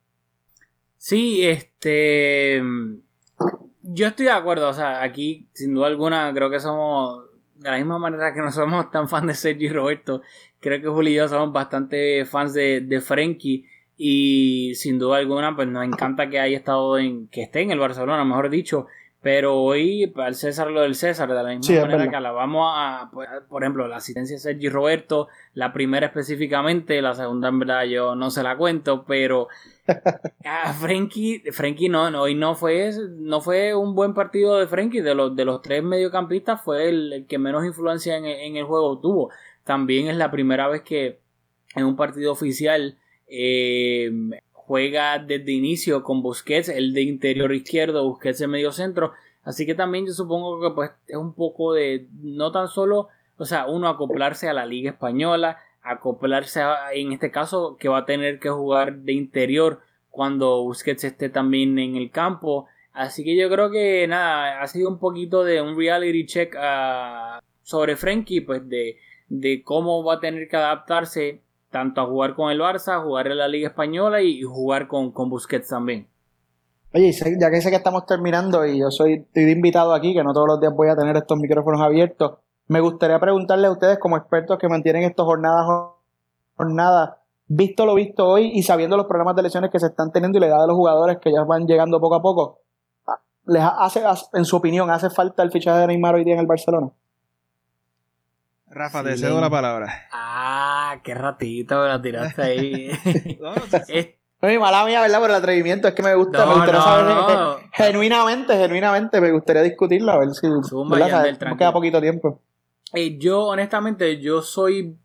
Sí, este. Yo estoy de acuerdo, o sea, aquí, sin duda alguna, creo que somos. De la misma manera que no somos tan fans de Sergio y Roberto, creo que Julio y yo somos bastante fans de, de Frenkie. Y sin duda alguna, pues nos encanta que haya estado en. que esté en el Barcelona, mejor dicho. Pero hoy, al César lo del César, de la misma Sí, manera que alabamos a, pues, por ejemplo, la asistencia de Sergio y Roberto, la primera específicamente, la segunda en verdad yo no se la cuento, pero Ah, Frenkie, Frenkie no, no, hoy no fue, no fue un buen partido de Frenkie. De los, de los tres mediocampistas fue el, el que menos influencia en, en el juego tuvo. También es la primera vez que en un partido oficial eh, juega desde inicio con Busquets, el de interior izquierdo, Busquets en medio centro. Así que también yo supongo que pues es un poco de no tan solo, o sea, uno acoplarse a la liga española, acoplarse a- en este caso que va a tener que jugar de interior cuando Busquets esté también en el campo. Así que yo creo que nada, ha sido un poquito de un reality check ah, sobre Frenkie, pues de, de cómo va a tener que adaptarse tanto a jugar con el Barça, a jugar en la Liga Española y, jugar con, con Busquets también. Oye, ya que sé que estamos terminando y yo soy estoy invitado aquí, que no todos los días voy a tener estos micrófonos abiertos, me gustaría preguntarle a ustedes como expertos que mantienen estas jornadas jornadas, visto lo visto hoy y sabiendo los problemas de lesiones que se están teniendo y la edad de los jugadores que ya van llegando poco a poco, les hace- en su opinión, hace falta el fichaje de Neymar hoy día en el Barcelona. Rafa, te cedo la palabra. Ah, qué ratito me la tiraste ahí. Es- Oye, mala mía, ¿verdad? Por el atrevimiento, es que me gusta, No, me gustaría no, saber no. genuinamente, genuinamente, me gustaría discutirlo, a ver si, Zumba. Yandel, queda poquito tiempo. Eh, yo, honestamente, yo soy.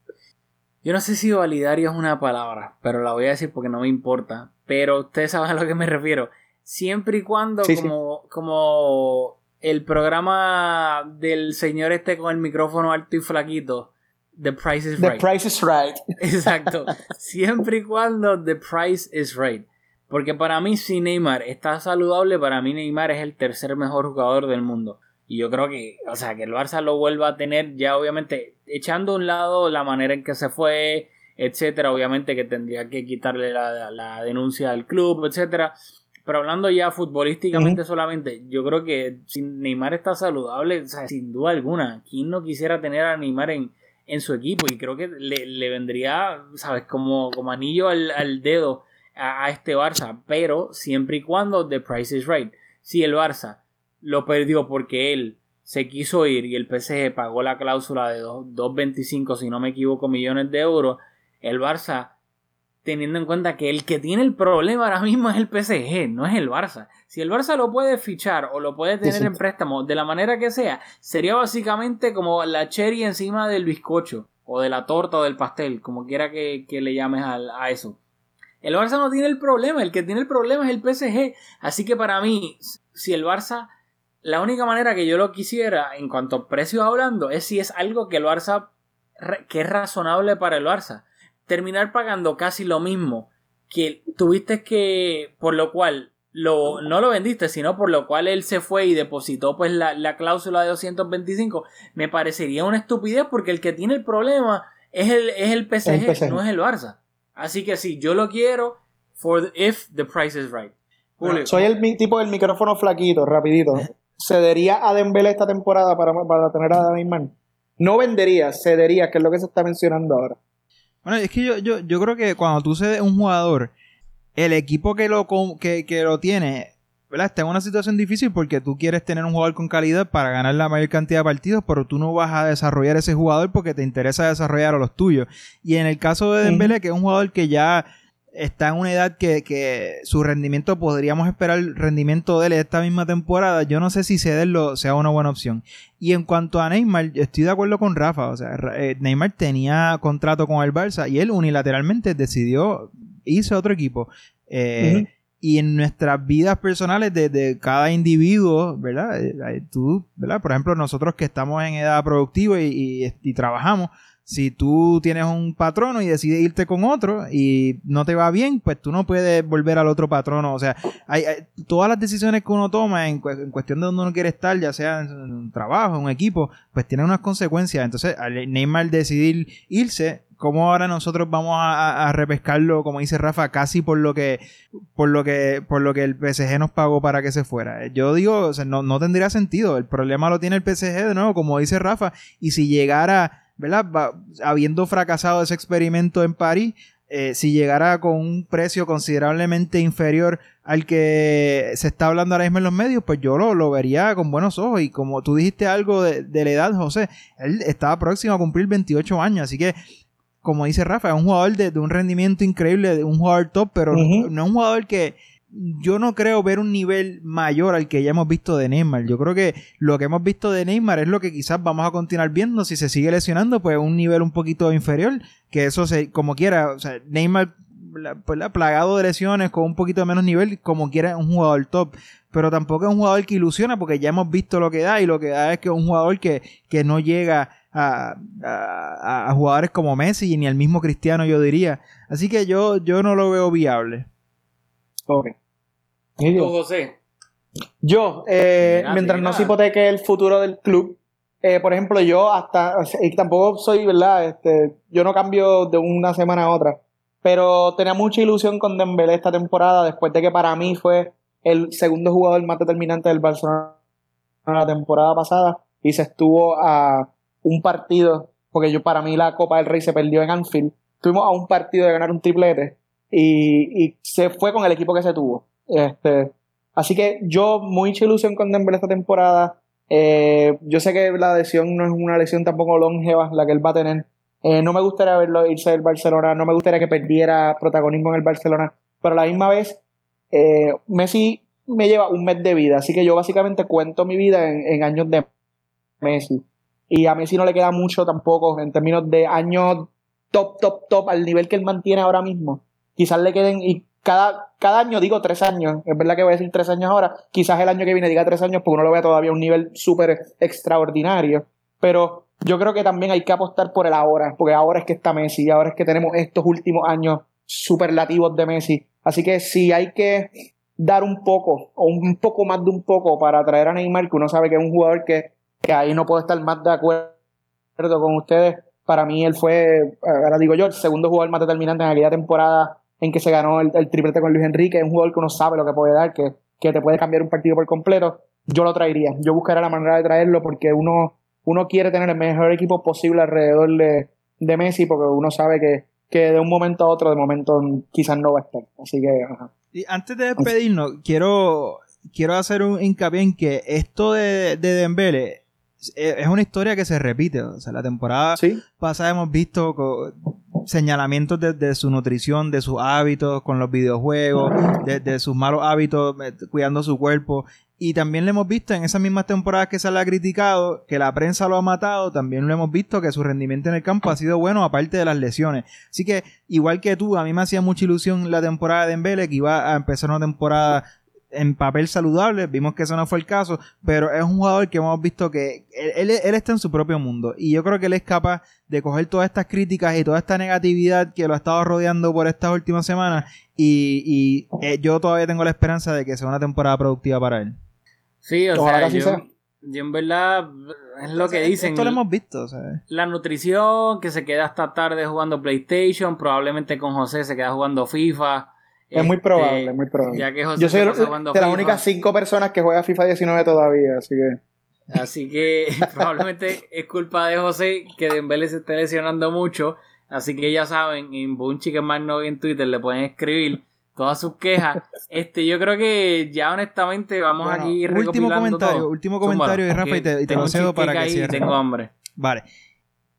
Yo no sé si validario es una palabra, pero la voy a decir porque no me importa. Pero ustedes saben a lo que me refiero. Siempre y cuando, Sí, sí. como, como el programa del señor este con el micrófono alto y flaquito, The Price is The Right. price is right. Exacto. Siempre y cuando the price is right. Porque para mí, si Neymar está saludable, para mí Neymar es el tercer mejor jugador del mundo. Y yo creo que, o sea, que el Barça lo vuelva a tener ya, obviamente, echando a un lado la manera en que se fue, etcétera. Obviamente que tendría que quitarle la, la denuncia al club, etcétera. Pero hablando ya futbolísticamente solamente, yo creo que si Neymar está saludable, o sea, sin duda alguna, ¿quién no quisiera tener a Neymar en, en su equipo? Y creo que le, le vendría, ¿sabes? Como, como anillo al, al dedo a, a este Barça, pero siempre y cuando the price is right. Si el Barça lo perdió porque él se quiso ir y el PSG pagó la cláusula de dos- 2.25, si no me equivoco, millones de euros, el Barça teniendo en cuenta que el que tiene el problema ahora mismo es el PSG, no es el Barça. Si el Barça lo puede fichar o lo puede tener Sí, sí. en préstamo de la manera que sea, sería básicamente como la cherry encima del bizcocho o de la torta o del pastel, como quiera que, que le llames al- a, eso. El Barça no tiene el problema, el que tiene el problema es el PSG. Así que para mí, si el Barça, la única manera que yo lo quisiera en cuanto a precios hablando es si es algo que el Barça, que es razonable para el Barça terminar pagando casi lo mismo que tuviste que, por lo cual lo, no lo vendiste, sino por lo cual él se fue y depositó pues la, la cláusula de 225, me parecería una estupidez porque el que tiene el problema es el, es el PSG, El PSG. no es el Barça. Así que sí, yo lo quiero for the- if the price is right. Julio. Soy el tipo del micrófono flaquito, rapidito. cedería a Dembélé esta temporada para, para tener a Neymar. No vendería, cedería, que es lo que se está mencionando ahora. Bueno, es que yo, yo, yo creo que cuando tú cedes un jugador, el equipo que lo, que, que lo tiene, ¿verdad? Está en una situación difícil porque tú quieres tener un jugador con calidad para ganar la mayor cantidad de partidos, pero tú no vas a desarrollar ese jugador porque te interesa desarrollar a los tuyos. Y en el caso de Dembélé, que es un jugador que ya está en una edad que, que su rendimiento, podríamos esperar el rendimiento de él esta misma temporada, yo no sé si cederlo sea una buena opción. Y en cuanto a Neymar, yo estoy de acuerdo con Rafa, o sea, eh, Neymar tenía contrato con el Barça y él unilateralmente decidió irse a otro equipo. Eh. Y en nuestras vidas personales de, de cada individuo, ¿verdad? Eh, Tú, ¿verdad? Por ejemplo, nosotros que estamos en edad productiva y, y- y trabajamos, si tú tienes un patrono y decides irte con otro y no te va bien, pues tú no puedes volver al otro patrono. O sea, hay, todas las decisiones que uno toma en, en cuestión de donde uno quiere estar, ya sea en un trabajo, en un equipo, pues tienen unas consecuencias. Entonces, al Neymar decidir irse, ¿cómo ahora nosotros vamos a, a- repescarlo, como dice Rafa, casi por lo que por lo que por lo que el PSG nos pagó para que se fuera? Yo digo, no, no tendría sentido. El problema lo tiene el PSG de nuevo, como dice Rafa, y si llegara, ¿verdad? Va- habiendo fracasado ese experimento en París, eh, si llegara con un precio considerablemente inferior al que se está hablando ahora mismo en los medios, pues yo lo, lo vería con buenos ojos. Y como tú dijiste algo de, de la edad, José, él estaba próximo a cumplir 28 años, así que como dice Rafa, es un jugador de, de un rendimiento increíble, de un jugador top, pero no es un jugador que yo no creo ver un nivel mayor al que ya hemos visto de Neymar. Yo creo que lo que hemos visto de Neymar es lo que quizás vamos a continuar viendo. Si se sigue lesionando, pues un nivel un poquito inferior. Que eso se, como quiera, o sea, Neymar pues, la- plagado de lesiones con un poquito de menos nivel, como quiera, es un jugador top. Pero tampoco es un jugador que ilusiona porque ya hemos visto lo que da y lo que da es que es un jugador que, que no llega a, a- jugadores como Messi ni al mismo Cristiano, yo diría. Así que yo, yo no lo veo viable. Ok. Tú, José. Yo, eh, Mira, mientras no se hipoteque el futuro del club, eh, por ejemplo, yo hasta, y tampoco soy, ¿verdad? Este, yo no cambio de una semana a otra, pero tenía mucha ilusión con Dembélé esta temporada, después de que para mí fue el segundo jugador más determinante del Barcelona la temporada pasada y se estuvo a un partido, porque yo para mí la Copa del Rey se perdió en Anfield, estuvimos a un partido de ganar un triplete y, y se fue con el equipo que se tuvo. Este, Así que yo mucha ilusión con Dembélé esta temporada. Eh, yo sé que la lesión no es una lesión tampoco longeva la que él va a tener. Eh, no me gustaría verlo irse del Barcelona, no me gustaría que perdiera protagonismo en el Barcelona, pero a la misma vez eh, Messi me lleva un mes de vida, así que yo básicamente cuento mi vida en, en años de Messi. Y a Messi no le queda mucho tampoco en términos de años top, top, top, al nivel que él mantiene ahora mismo. Quizás le queden, y cada, cada año digo tres años, es verdad que voy a decir tres años ahora, quizás el año que viene diga tres años porque uno lo vea todavía a un nivel súper extraordinario, pero yo creo que también hay que apostar por el ahora, porque ahora es que está Messi, ahora es que tenemos estos últimos años superlativos de Messi, así que si hay que dar un poco, o un poco más de un poco para traer a Neymar, que uno sabe que es un jugador que, que ahí no puedo estar más de acuerdo con ustedes, para mí él fue, ahora digo yo, el segundo jugador más determinante en aquella temporada en que se ganó el, el triplete con Luis Enrique, es un jugador que uno sabe lo que puede dar, que, que te puede cambiar un partido por completo, yo lo traería, yo buscaría la manera de traerlo porque uno, uno quiere tener el mejor equipo posible alrededor de, de Messi porque uno sabe que, que de un momento a otro, de momento quizás no va a estar, así que... Ajá. Y antes de despedirnos, quiero, quiero hacer un hincapié en que esto de, de Dembele es, una historia que se repite. O sea, la temporada Sí, pasada hemos visto señalamientos de, de su nutrición, de sus hábitos con los videojuegos, de, de sus malos hábitos eh, cuidando su cuerpo. Y también lo hemos visto en esas mismas temporadas que se le ha criticado, que la prensa lo ha matado, también lo hemos visto que su rendimiento en el campo ha sido bueno, aparte de las lesiones. Así que, igual que tú, a mí me hacía mucha ilusión la temporada de Embele, que iba a empezar una temporada en papel saludable, vimos que eso no fue el caso, pero es un jugador que hemos visto que él, él- él está en su propio mundo y yo creo que él es capaz de coger todas estas críticas y toda esta negatividad que lo ha estado rodeando por estas últimas semanas y, y, eh, yo todavía tengo la esperanza de que sea una temporada productiva para él. Sí, o Ojalá sea, yo, sea. yo en verdad es lo que dicen. Esto lo hemos visto, ¿sabes? La nutrición, que se queda hasta tarde jugando PlayStation, probablemente con José se queda jugando FIFA. Es muy Este, probable, muy probable. Ya que José Yo soy se de, las únicas cinco personas que juega FIFA 19 todavía, así que. Así que probablemente es culpa de José que Dembélé se esté lesionando mucho. Así que ya saben, en Boom Chicken Magno en Twitter le pueden escribir todas sus quejas. Este, yo creo que ya honestamente vamos Bueno, aquí último recopilando comentario, todo. último Zúmbalo, comentario, y Rafa, y te- y te lo cedo para que cierre. Tengo hambre. Vale.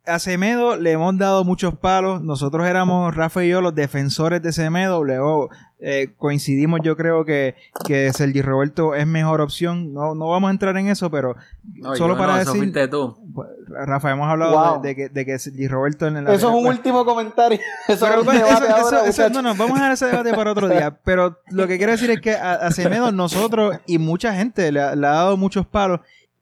A Semedo le hemos dado muchos palos. Nosotros éramos, Rafa y yo, los defensores de Semedo. Luego eh, coincidimos, yo creo que, que Sergi Roberto es mejor opción. No, no vamos a entrar en eso, pero No, solo yo para no, eso decir. fuiste tú. Rafa, hemos hablado Wow. de, de que, de que Sergi Roberto en el. Eso es un último comentario. Eso Pero eso- ahora, eso- eso- no, no, vamos a dejar ese debate para otro día. Pero lo que quiero decir es que a, a Semedo nosotros y mucha gente le, ha- le ha dado muchos palos.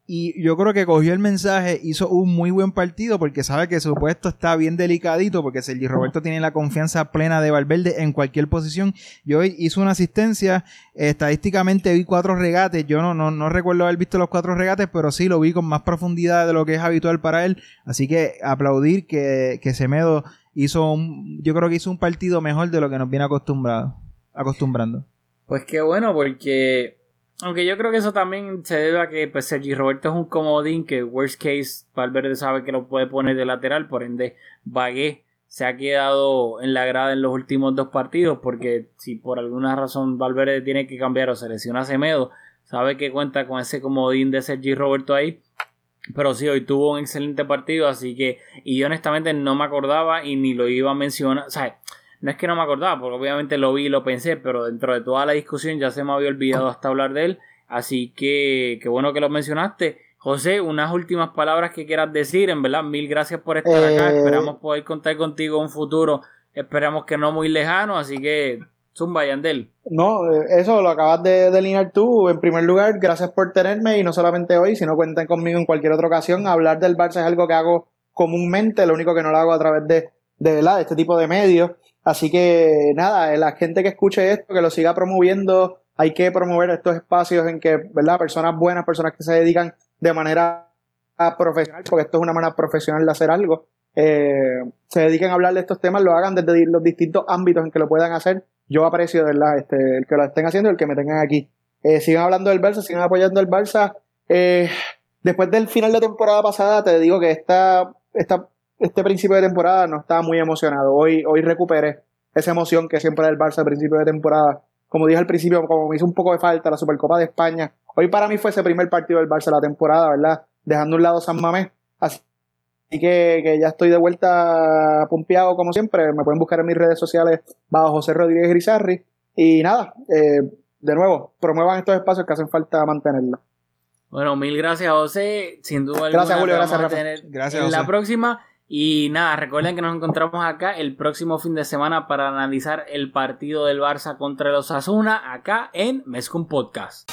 Y yo creo que cogió el mensaje, hizo un muy buen partido porque sabe que su puesto está bien delicadito porque Sergi Roberto tiene la confianza plena de Valverde en cualquier posición. Y hoy hizo una asistencia, estadísticamente vi cuatro regates, yo no, no, no recuerdo haber visto los cuatro regates, pero sí lo vi con más profundidad de lo que es habitual para él. Así que aplaudir que, que Semedo hizo un, yo creo que hizo un partido mejor de lo que nos viene acostumbrado, acostumbrando. Pues qué bueno, porque aunque yo creo que eso también se debe a que pues, Sergi Roberto es un comodín que worst case Valverde sabe que lo puede poner de lateral, por ende Bagué se ha quedado en la grada en los últimos dos partidos porque si por alguna razón Valverde tiene que cambiar o se lesiona Semedo, sabe que cuenta con ese comodín de Sergi Roberto ahí. Pero sí, hoy tuvo un excelente partido, así que, y yo honestamente no me acordaba y ni lo iba a mencionar, o sea, no es que no me acordaba, porque obviamente lo vi y lo pensé, pero dentro de toda la discusión ya se me había olvidado hasta hablar de él, así que qué bueno que lo mencionaste. José, unas últimas palabras que quieras decir, en verdad, mil gracias por estar acá, Eh, esperamos poder contar contigo en un futuro, esperamos que no muy lejano, así que zumba Yandel. No, eh, eso lo acabas de delinear tú. En primer lugar, gracias por tenerme y no solamente hoy, sino cuenten conmigo en cualquier otra ocasión. Hablar del Barça es algo que hago comúnmente, lo único que no lo hago a través de, de, de este tipo de medios. Así que nada, eh, la gente que escuche esto, que lo siga promoviendo, hay que promover estos espacios en que, ¿verdad? Personas buenas, personas que se dedican de manera profesional, porque esto es una manera profesional de hacer algo, eh, se dediquen a hablar de estos temas, lo hagan desde los distintos ámbitos en que lo puedan hacer. Yo aprecio, verdad, este, el que lo estén haciendo y el que me tengan aquí. Eh, sigan hablando del Barça, sigan apoyando el Barça. Eh, después del final de temporada pasada, te digo que esta, esta, este principio de temporada no estaba muy emocionado. Hoy, hoy recuperé esa emoción que siempre era el Barça al principio de temporada. Como dije al principio, como me hizo un poco de falta la Supercopa de España. Hoy para mí fue ese primer partido del Barça de la temporada, ¿verdad? Dejando a un lado San Mamés. Así que, que ya estoy de vuelta pompeado como siempre. Me pueden buscar en mis redes sociales bajo José Rodríguez Grisarri. Y nada, eh, de nuevo, promuevan estos espacios que hacen falta mantenerlos. Bueno, mil gracias José, sin duda Gracias, alguna Julio, gracias, vamos a Rafa. Gracias, en la José. próxima. Y nada, recuerden que nos encontramos acá el próximo fin de semana para analizar el partido del Barça contra los Asuna acá en Mezcum Podcast.